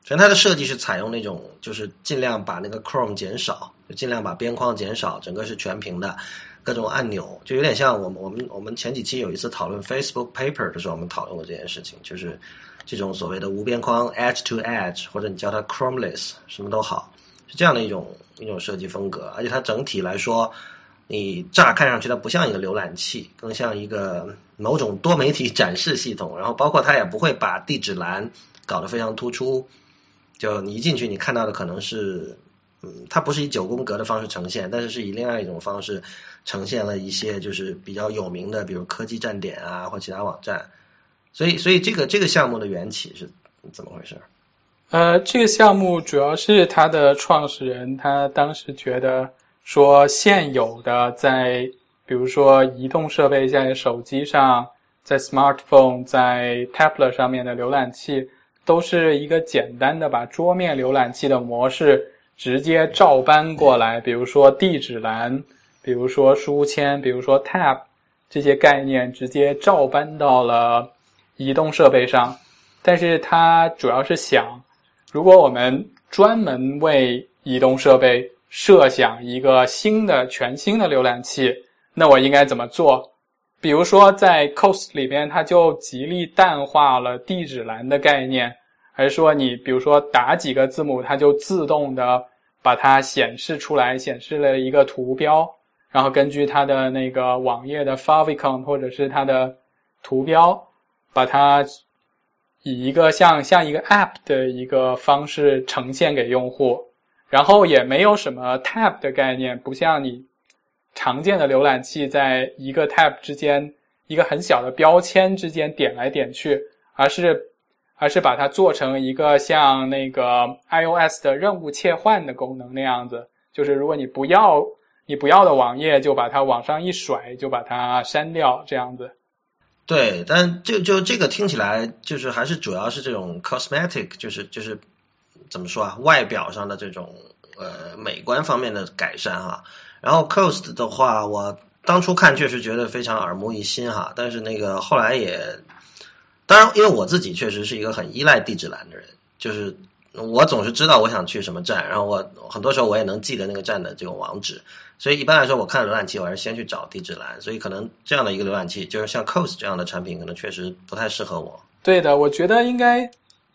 反正它的设计是采用那种，就是尽量把那个 Chrome 减少，就尽量把边框减少，整个是全屏的，各种按钮，就有点像我们我们我们前几期有一次讨论 Facebook Paper 的时候，我们讨论过这件事情，就是这种所谓的无边框 Edge to Edge，或者你叫它 Chromeless，什么都好，是这样的一种一种设计风格，而且它整体来说，你乍看上去它不像一个浏览器，更像一个某种多媒体展示系统，然后包括它也不会把地址栏搞得非常突出。就你一进去，你看到的可能是嗯，它不是以九宫格的方式呈现，但是是以另外一种方式呈现了一些就是比较有名的，比如科技站点啊或其他网站。所以，所以这个这个项目的缘起是怎么回事？
呃，这个项目主要是它的创始人他当时觉得说，现有的在比如说移动设备，在手机上，在 smartphone，在 tablet 上面的浏览器，都是一个简单的把桌面浏览器的模式直接照搬过来，比如说地址栏，比如说书签，比如说 tab 这些概念直接照搬到了移动设备上，但是它主要是想。如果我们专门为移动设备设想一个新的、全新的浏览器，那我应该怎么做？比如说，在 Cos 里边，它就极力淡化了地址栏的概念，而是说你比如说打几个字母，它就自动的把它显示出来，显示了一个图标，然后根据它的那个网页的 favicon 或者是它的图标，把它。以一个像像一个 App 的一个方式呈现给用户，然后也没有什么 Tab 的概念，不像你常见的浏览器在一个 Tab 之间一个很小的标签之间点来点去，而是而是把它做成一个像那个 iOS 的任务切换的功能那样子，就是如果你不要你不要的网页，就把它往上一甩，就把它删掉这样子。
对，但就就这个听起来就是还是主要是这种 cosmetic，就是就是怎么说啊，外表上的这种呃美观方面的改善哈。然后 cost 的话，我当初看确实觉得非常耳目一新哈，但是那个后来也，当然因为我自己确实是一个很依赖地址栏的人，就是我总是知道我想去什么站，然后我很多时候我也能记得那个站的这种网址。所以一般来说，我看浏览器，我还是先去找地址栏。所以可能这样的一个浏览器，就是像 Coast 这样的产品，可能确实不太适合我。
对的，我觉得应该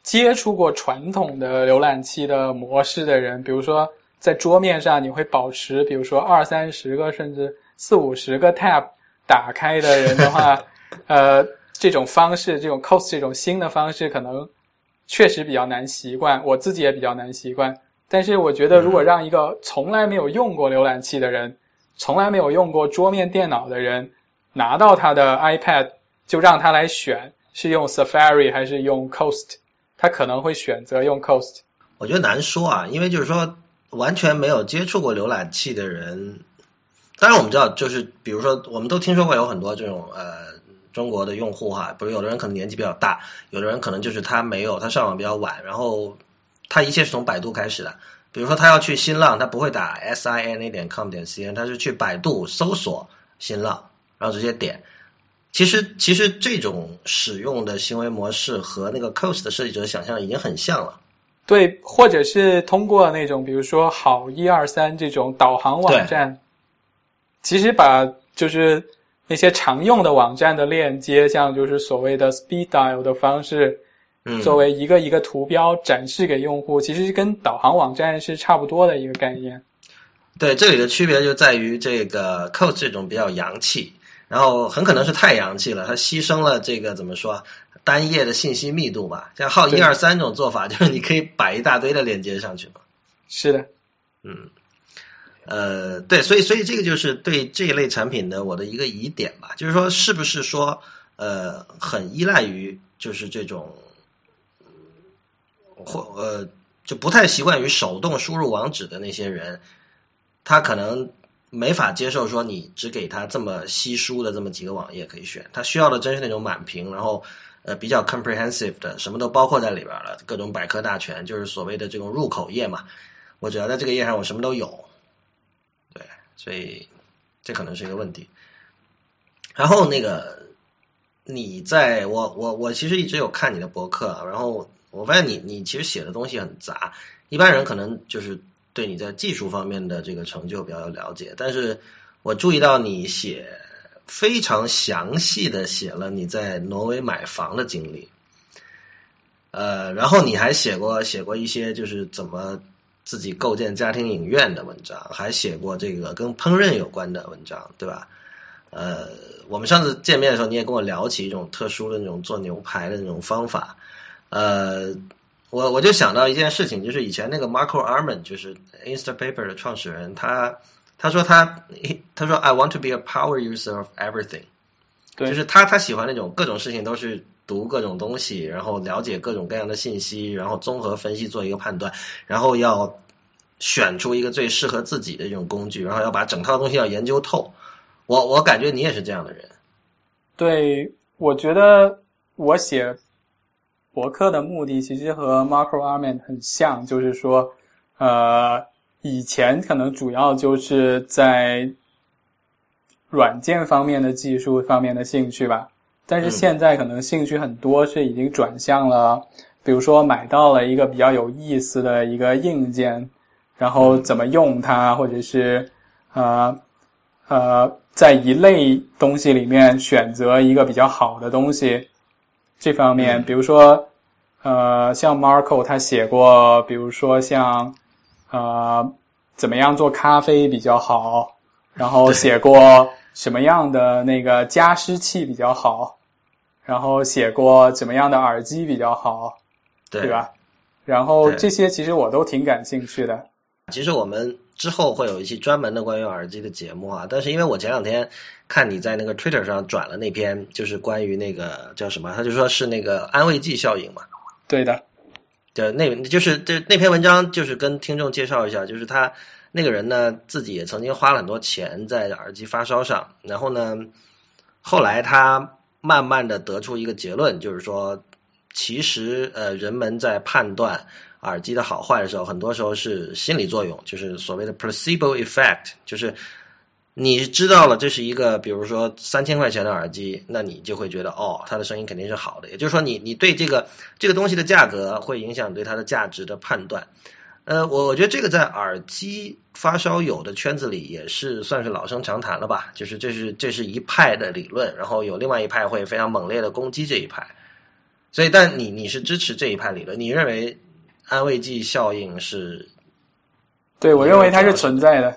接触过传统的浏览器的模式的人，比如说在桌面上你会保持，比如说二三十个甚至四五十个 tab 打开的人的话，呃，这种方式，这种 Coast 这种新的方式，可能确实比较难习惯。我自己也比较难习惯。但是我觉得，如果让一个从来没有用过浏览器的人，从来没有用过桌面电脑的人，拿到他的 iPad，就让他来选是用 Safari 还是用 Coast，他可能会选择用 Coast。
我觉得难说啊，因为就是说完全没有接触过浏览器的人，当然我们知道，就是比如说我们都听说过有很多这种呃中国的用户哈，不是有的人可能年纪比较大，有的人可能就是他没有他上网比较晚，然后。他一切是从百度开始的，比如说他要去新浪，他不会打 s i n a 点 com 点 c n，他是去百度搜索新浪，然后直接点。其实，其实这种使用的行为模式和那个 Coast 的设计者想象已经很像了。
对，或者是通过那种比如说好一二三这种导航网站，其实把就是那些常用的网站的链接，像就是所谓的 Speed Dial 的方式。作为一个一个图标展示给用户，其实跟导航网站是差不多的一个概念。
对，这里的区别就在于这个 Code 这种比较洋气，然后很可能是太洋气了，它牺牲了这个怎么说单页的信息密度吧。像号一二三这种做法，就是你可以摆一大堆的链接上去嘛。
是的，
嗯，呃，对，所以所以这个就是对这一类产品的我的一个疑点吧，就是说是不是说呃很依赖于就是这种。或呃，就不太习惯于手动输入网址的那些人，他可能没法接受说你只给他这么稀疏的这么几个网页可以选，他需要的真是那种满屏，然后呃比较 comprehensive 的，什么都包括在里边了，各种百科大全，就是所谓的这种入口页嘛。我只要在这个页上，我什么都有。所以这可能是一个问题。然后那个你在我我我其实一直有看你的博客，然后。我发现你你其实写的东西很杂，一般人可能就是对你在技术方面的这个成就比较有了解，但是我注意到你写非常详细的写了你在挪威买房的经历，呃，然后你还写过写过一些就是怎么自己构建家庭影院的文章，还写过这个跟烹饪有关的文章，对吧？呃，我们上次见面的时候，你也跟我聊起一种特殊的那种做牛排的那种方法。呃，我我就想到一件事情，就是以前那个 Marco Arman，就是 Instapaper 的创始人，他他说他他说 I want to be a power user of everything，
对，
就是他他喜欢那种各种事情都是读各种东西，然后了解各种各样的信息，然后综合分析做一个判断，然后要选出一个最适合自己的这种工具，然后要把整套东西要研究透。我我感觉你也是这样的人。
对，我觉得我写。博客的目的其实和 Marco Arman 很像，就是说，呃，以前可能主要就是在软件方面的技术方面的兴趣吧，但是现在可能兴趣很多是已经转向了，比如说买到了一个比较有意思的一个硬件，然后怎么用它，或者是呃呃，在一类东西里面选择一个比较好的东西。这方面，比如说，呃，像 Marco 他写过，比如说像，呃，怎么样做咖啡比较好，然后写过什么样的那个加湿器比较好，然后写过怎么样的耳机比较好，
对
吧？然后这些其实我都挺感兴趣的。
其实我们之后会有一期专门的关于耳机的节目啊，但是因为我前两天。看你在那个 Twitter 上转了那篇，就是关于那个叫什么？他就说是那个安慰剂效应嘛。
对的，
对，那就是这那篇文章，就是跟听众介绍一下，就是他那个人呢，自己也曾经花了很多钱在耳机发烧上，然后呢，后来他慢慢的得出一个结论，就是说，其实呃，人们在判断耳机的好坏的时候，很多时候是心理作用，就是所谓的 placebo effect，就是。你知道了，这是一个，比如说三千块钱的耳机，那你就会觉得，哦，它的声音肯定是好的。也就是说，你你对这个这个东西的价格会影响对它的价值的判断。呃，我我觉得这个在耳机发烧友的圈子里也是算是老生常谈了吧。就是这是这是一派的理论，然后有另外一派会非常猛烈的攻击这一派。所以，但你你是支持这一派理论？你认为安慰剂效应是？
对，我认为它是存在的。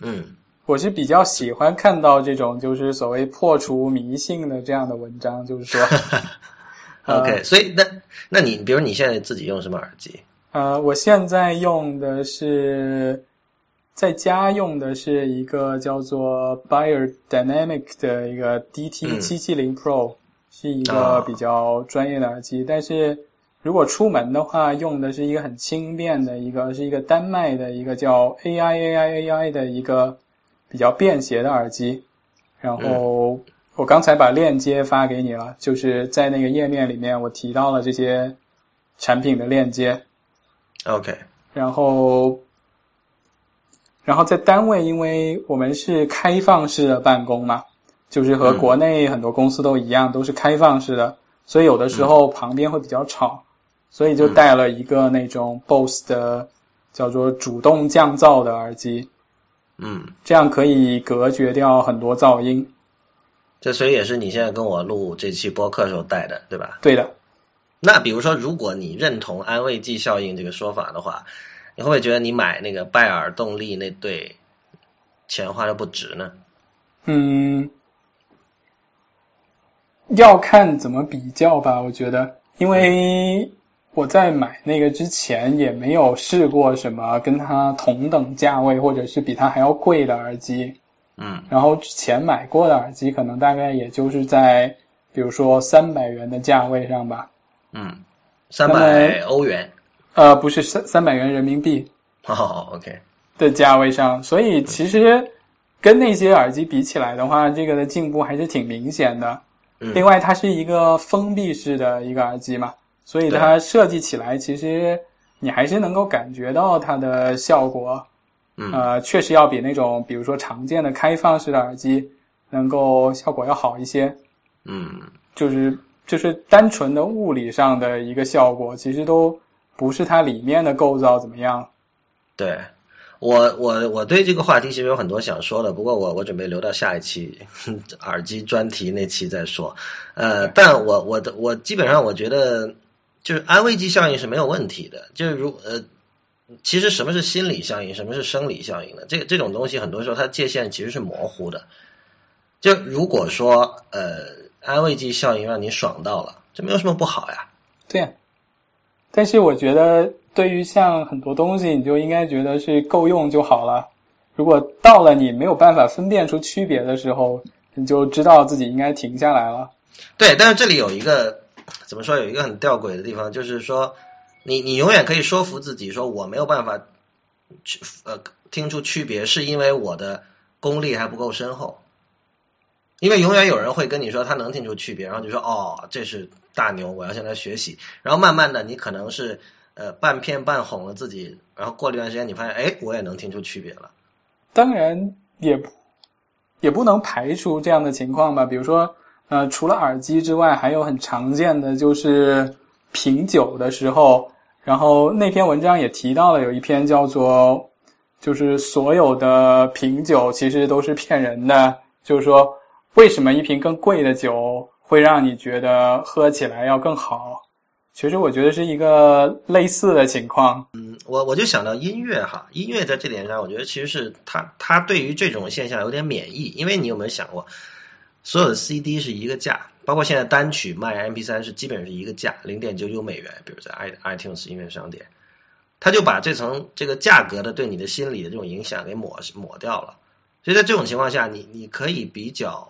嗯。
我是比较喜欢看到这种就是所谓破除迷信的这样的文章，就是说，
OK，所以那那你比如你现在自己用什么耳机？
呃，我现在用的是在家用的是一个叫做 Beyerdynamic 的一个 DT 七七零 Pro，是一个比较专业的耳机。但是如果出门的话，用的是一个很轻便的一个，是一个丹麦的一个叫 AI AI AI 的一个。比较便携的耳机，然后我刚才把链接发给你了，就是在那个页面里面我提到了这些产品的链接。
OK，
然后，然后在单位，因为我们是开放式的办公嘛，就是和国内很多公司都一样，都是开放式的，所以有的时候旁边会比较吵，所以就带了一个那种 BOSS 的叫做主动降噪的耳机。
嗯，
这样可以隔绝掉很多噪音。
这所以也是你现在跟我录这期播客时候带的，对吧？
对的。
那比如说，如果你认同安慰剂效应这个说法的话，你会不会觉得你买那个拜耳动力那对钱花的不值呢？
嗯，要看怎么比较吧。我觉得，因为。我在买那个之前也没有试过什么跟它同等价位或者是比它还要贵的耳机，
嗯，
然后之前买过的耳机可能大概也就是在比如说三百元的价位上吧，
嗯，三百欧元，
呃，不是三三百元人民币，
哦，OK。
的价位上，所以其实跟那些耳机比起来的话，这个的进步还是挺明显的。另外，它是一个封闭式的一个耳机嘛。所以它设计起来，其实你还是能够感觉到它的效果，呃，确实要比那种比如说常见的开放式的耳机能够效果要好一些。
嗯，
就是就是单纯的物理上的一个效果，其实都不是它里面的构造怎么样。
对我我我对这个话题其实有很多想说的，不过我我准备留到下一期耳机专题那期再说。呃，但我我的我基本上我觉得。就是安慰剂效应是没有问题的，就是如呃，其实什么是心理效应，什么是生理效应呢？这这种东西很多时候它界限其实是模糊的。就如果说呃，安慰剂效应让你爽到了，这没有什么不好呀。
对呀，但是我觉得，对于像很多东西，你就应该觉得是够用就好了。如果到了你没有办法分辨出区别的时候，你就知道自己应该停下来了。
对，但是这里有一个怎么说，有一个很吊诡的地方，就是说，你你永远可以说服自己说我没有办法去呃听出区别，是因为我的功力还不够深厚。因为永远有人会跟你说他能听出区别，然后就说哦，这是大牛，我要向他学习。然后慢慢的，你可能是呃半骗半哄了自己，然后过了一段时间，你发现哎，我也能听出区别了。
当然也也不能排除这样的情况吧。比如说，呃，除了耳机之外，还有很常见的就是品酒的时候。然后那篇文章也提到了，有一篇叫做“就是所有的品酒其实都是骗人的”，就是说。为什么一瓶更贵的酒会让你觉得喝起来要更好？其实我觉得是一个类似的情况。
嗯，我我就想到音乐哈，音乐在这点上，我觉得其实是它它对于这种现象有点免疫。因为你有没有想过，所有的 CD 是一个价，包括现在单曲卖 MP3 是基本是一个价，零点九九美元。比如在 i iTunes 音乐商店，他就把这层这个价格的对你的心理的这种影响给抹抹掉了。所以在这种情况下，你你可以比较。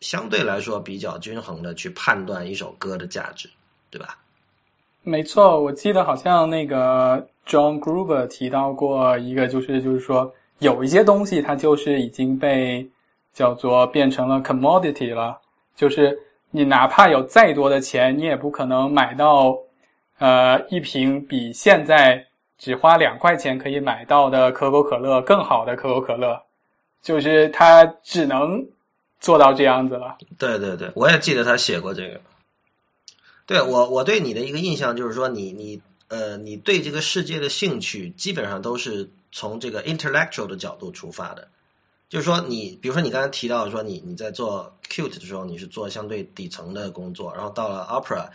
相对来说比较均衡的去判断一首歌的价值，对吧？
没错，我记得好像那个 John Gruber 提到过一个，就是就是说有一些东西它就是已经被叫做变成了 commodity 了，就是你哪怕有再多的钱，你也不可能买到呃一瓶比现在只花两块钱可以买到的可口可乐更好的可口可乐，就是它只能。做到这样子了，
对对对，我也记得他写过这个。对我，我对你的一个印象就是说，你你呃，你对这个世界的兴趣基本上都是从这个 intellectual 的角度出发的。就是说，你比如说你刚才提到说，你你在做 cute 的时候，你是做相对底层的工作，然后到了 opera，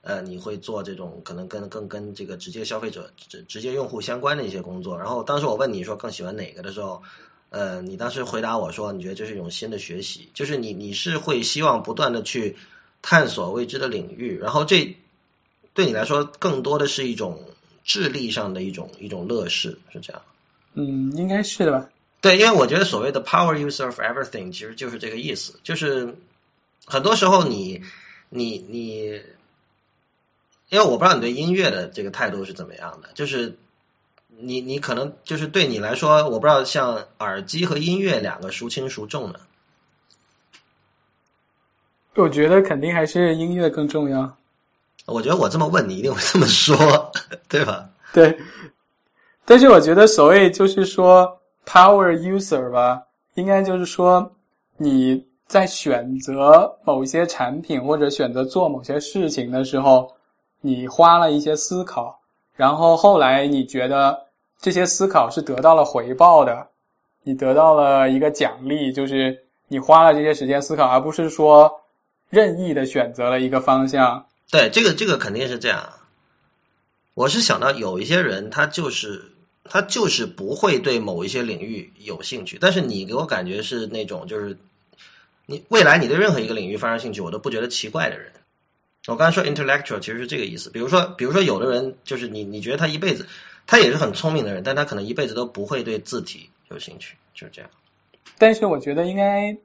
呃，你会做这种可能跟更跟这个直接消费者直直接用户相关的一些工作。然后当时我问你说更喜欢哪个的时候。呃，你当时回答我说，你觉得这是一种新的学习，就是你你是会希望不断的去探索未知的领域，然后这对你来说更多的是一种智力上的一种一种乐事，是这样？
嗯，应该是的吧？
对，因为我觉得所谓的 power user of everything 其实就是这个意思，就是很多时候你你你，因为我不知道你对音乐的这个态度是怎么样的，就是。你你可能就是对你来说，我不知道像耳机和音乐两个孰轻孰重呢？
我觉得肯定还是音乐更重要。
我觉得我这么问你一定会这么说，对吧？
对。但是我觉得所谓就是说 power user 吧，应该就是说你在选择某些产品或者选择做某些事情的时候，你花了一些思考，然后后来你觉得。这些思考是得到了回报的，你得到了一个奖励，就是你花了这些时间思考，而不是说任意的选择了一个方向。
对，这个这个肯定是这样。我是想到有一些人，他就是他就是不会对某一些领域有兴趣，但是你给我感觉是那种就是你未来你对任何一个领域发生兴趣，我都不觉得奇怪的人。我刚才说 intellectual 其实是这个意思。比如说，比如说有的人就是你你觉得他一辈子。他也是很聪明的人，但他可能一辈子都不会对字体有兴趣，就是这样。
但是我觉得应该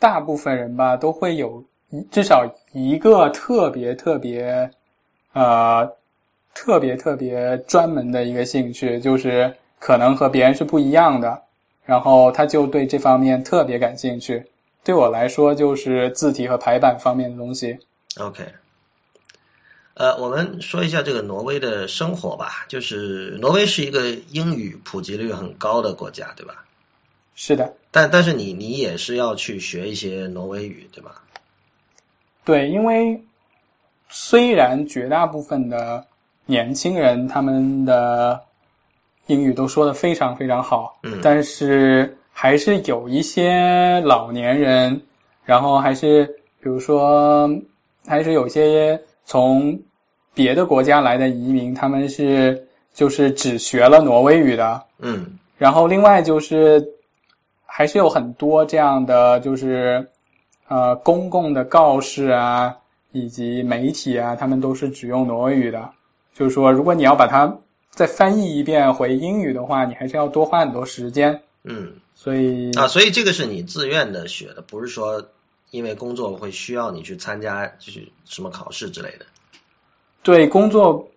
大部分人吧都会有至少一个特别特别呃特别特别专门的一个兴趣，就是可能和别人是不一样的，然后他就对这方面特别感兴趣。对我来说，就是字体和排版方面的东西。
OK。呃，我们说一下这个挪威的生活吧。就是挪威是一个英语普及率很高的国家，对吧？
是的。
但但是你你也是要去学一些挪威语，对吧？
对，因为虽然绝大部分的年轻人他们的英语都说的非常非常好，
嗯，
但是还是有一些老年人，然后还是比如说还是有些从别的国家来的移民，他们是就是只学了挪威语的，
嗯，
然后另外就是还是有很多这样的，就是呃公共的告示啊，以及媒体啊，他们都是只用挪威语的，就是说，如果你要把它再翻译一遍回英语的话，你还是要多花很多时间。
嗯。
所以
啊，所以这个是你自愿的学的，不是说因为工作会需要你去参加就是什么考试之类的。
对工作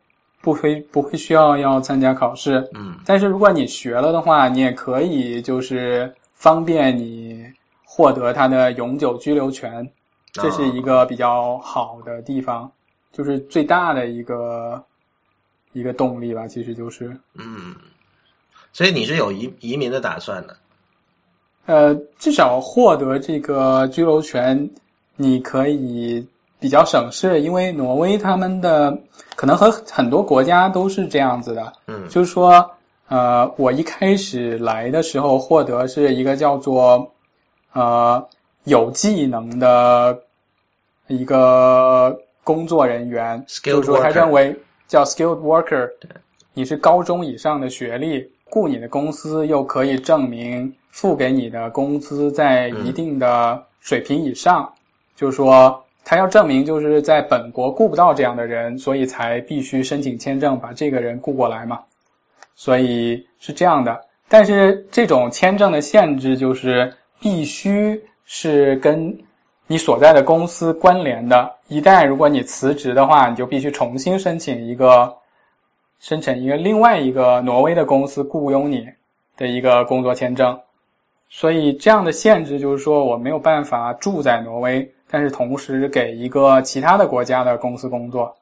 不会不会需要要参加考试，
嗯
但是如果你学了的话，你也可以就是方便你获得他的永久居留权，这是一个比较好的地方，就是最大的一个一个动力吧，其实就是
嗯，所以你是有移移民的打算的。
呃，至少获得这个居留权，你可以比较省事，因为挪威他们的可能和很多国家都是这样子的，
嗯。
就是说，呃，我一开始来的时候获得是一个叫做呃有技能的一个工作人员
，Skilled
就是说他认为叫 skilled worker，你是高中以上的学历，雇你的公司又可以证明付给你的工资在一定的水平以上，就是说他要证明就是在本国雇不到这样的人，所以才必须申请签证把这个人雇过来嘛。所以是这样的，但是这种签证的限制就是必须是跟你所在的公司关联的。一旦如果你辞职的话，你就必须重新申请一个申请一个另外一个挪威的公司雇佣你的一个工作签证。所以这样的限制就是说，我没有办法住在挪威，但是同时给一个其他的国家的公司工作。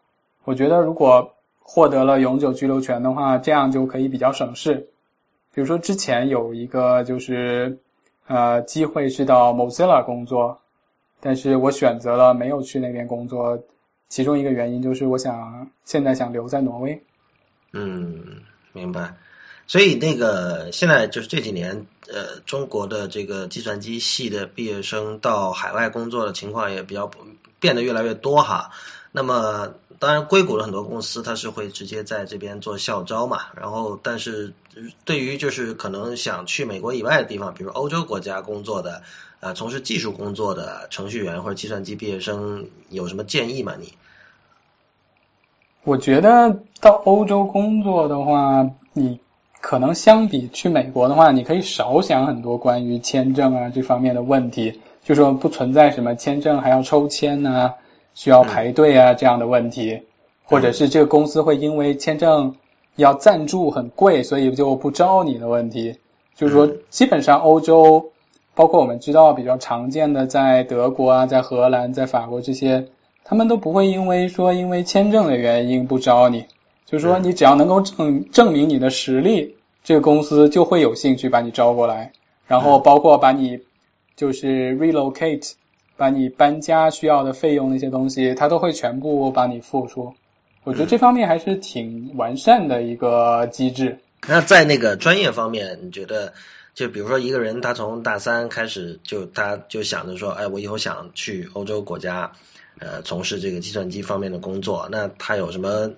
我觉得如果获得了永久居留权的话，这样就可以比较省事。比如说之前有一个就是呃机会是到 Mozilla 工作，但是我选择了没有去那边工作，其中一个原因就是我想现在想留在挪威。
嗯，明白。所以那个现在就是这几年，呃，中国的这个计算机系的毕业生到海外工作的情况也比较变得越来越多哈。那么，当然，硅谷的很多公司它是会直接在这边做校招嘛。然后，但是对于就是可能想去美国以外的地方，比如欧洲国家工作的，呃，从事技术工作的程序员或者计算机毕业生，有什么建议吗？你？
我觉得到欧洲工作的话，你可能相比去美国的话，你可以少想很多关于签证啊这方面的问题，就说不存在什么签证还要抽签啊，需要排队啊这样的问题，或者是这个公司会因为签证要赞助很贵，所以就不招你的问题。就是说，基本上欧洲，包括我们知道比较常见的，在德国啊，在荷兰、在法国这些。他们都不会因为说因为签证的原因不招你，就是说你只要能够证证明你的实力，这个公司就会有兴趣把你招过来，然后包括把你就是 relocate，把你搬家需要的费用那些东西，他都会全部帮你付出。我觉得这方面还是挺完善的一个机制。
那在那个专业方面，你觉得？就比如说一个人，他从大三开始就他就想着说，哎，我以后想去欧洲国家。呃，从事这个计算机方面的工作，那他有什么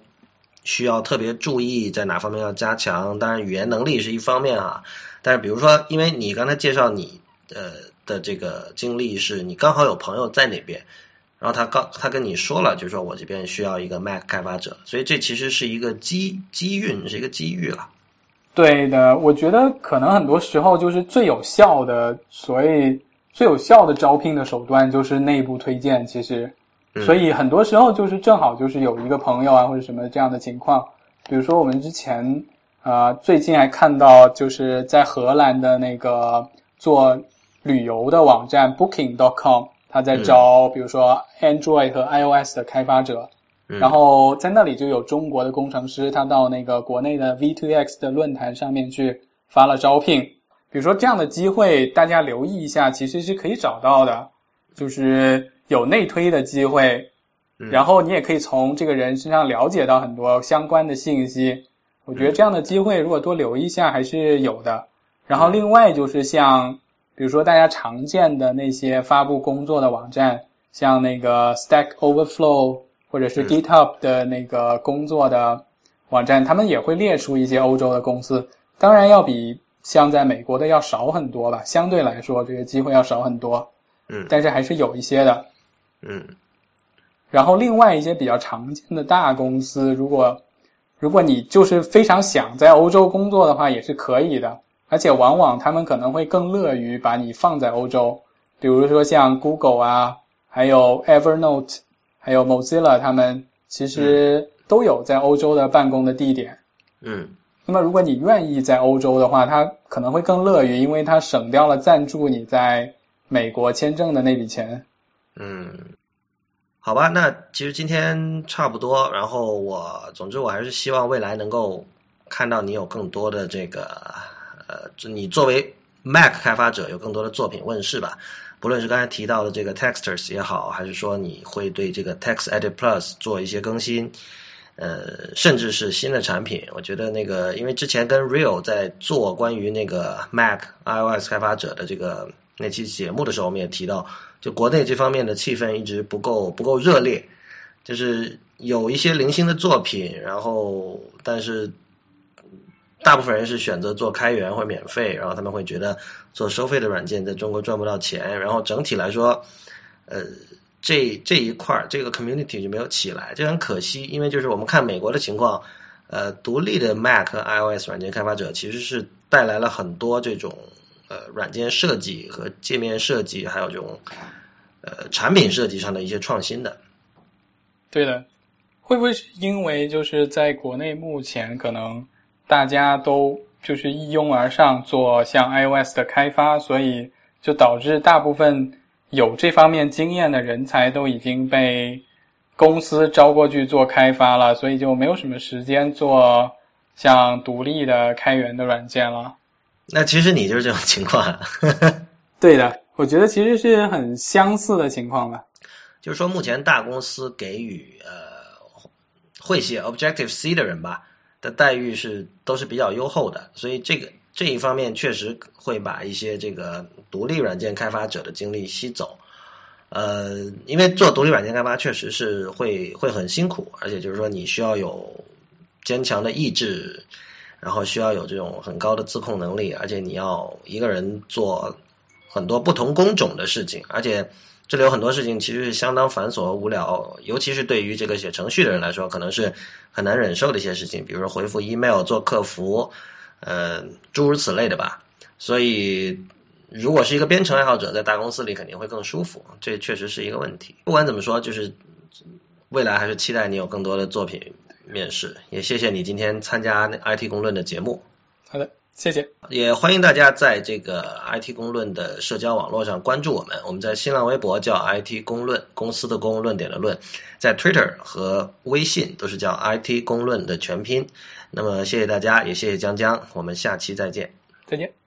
需要特别注意，在哪方面要加强？当然，语言能力是一方面啊。但是，比如说，因为你刚才介绍你呃的这个经历，是你刚好有朋友在那边，然后他刚他跟你说了，就是说我这边需要一个 Mac 开发者，所以这其实是一个机机运，是一个机遇了。
对的，我觉得可能很多时候就是最有效的，所谓最有效的招聘的手段就是内部推荐，其实。所以很多时候就是正好就是有一个朋友啊或者什么这样的情况，比如说我们之前啊、呃、最近还看到就是在荷兰的那个做旅游的网站 Booking.com，他在招比如说 Android 和 iOS 的开发者，然后在那里就有中国的工程师，他到那个国内的 V2X 的论坛上面去发了招聘。比如说这样的机会，大家留意一下，其实是可以找到的，就是。有内推的机会，然后你也可以从这个人身上了解到很多相关的信息。我觉得这样的机会如果多留意一下还是有的。然后另外就是像，比如说大家常见的那些发布工作的网站，像那个 Stack Overflow 或者是 GitHub 的那个工作的网站，他们也会列出一些欧洲的公司，当然要比像在美国的要少很多吧，相对来说这个机会要少很多。
嗯，
但是还是有一些的。
嗯，
然后另外一些比较常见的大公司，如果如果你就是非常想在欧洲工作的话，也是可以的。而且往往他们可能会更乐于把你放在欧洲，比如说像 Google 啊，还有 Evernote，还有 Mozilla，他们其实都有在欧洲的办公的地点。
嗯，
那么如果你愿意在欧洲的话，他可能会更乐于，因为他省掉了赞助你在美国签证的那笔钱。
嗯，好吧，那其实今天差不多。然后我，总之我还是希望未来能够看到你有更多的这个。呃，你作为 Mac 开发者，有更多的作品问世吧。不论是刚才提到的这个 Texters 也好，还是说你会对这个 TextEdit Plus 做一些更新，呃，甚至是新的产品，我觉得那个，因为之前跟 Real 在做关于那个 Mac iOS 开发者的这个那期节目的时候，我们也提到，就国内这方面的气氛一直不够不够热烈，就是有一些零星的作品，然后但是。大部分人是选择做开源或免费，然后他们会觉得做收费的软件在中国赚不到钱，然后整体来说，呃，这这一块儿这个 community 就没有起来，这很可惜。因为就是我们看美国的情况，呃，独立的 Mac 和 iOS 软件开发者其实是带来了很多这种呃软件设计和界面设计，还有这种呃产品设计上的一些创新的。
对的，会不会是因为就是在国内目前可能？大家都就是一拥而上做像 iOS 的开发，所以就导致大部分有这方面经验的人才都已经被公司招过去做开发了，所以就没有什么时间做像独立的开源的软件了。
那其实你就是这种情况。
对的，我觉得其实是很相似的情况吧。
就是说，目前大公司给予呃会写 Objective C 的人吧。的待遇是都是比较优厚的，所以这个这一方面确实会把一些这个独立软件开发者的精力吸走。呃，因为做独立软件开发确实是会会很辛苦，而且就是说你需要有坚强的意志，然后需要有这种很高的自控能力，而且你要一个人做很多不同工种的事情，而且。这里有很多事情其实是相当繁琐和无聊，尤其是对于这个写程序的人来说，可能是很难忍受的一些事情，比如说回复 email、做客服，呃，诸如此类的吧。所以，如果是一个编程爱好者，在大公司里肯定会更舒服，这确实是一个问题。不管怎么说，就是未来还是期待你有更多的作品面试。也谢谢你今天参加 IT 公论的节目。
好的。谢谢，
也欢迎大家在这个 IT 公论的社交网络上关注我们。我们在新浪微博叫 IT 公论，公司的公，论点的论，在 Twitter 和微信都是叫 IT 公论的全拼。那么谢谢大家，也谢谢江江，我们下期再见。
再见。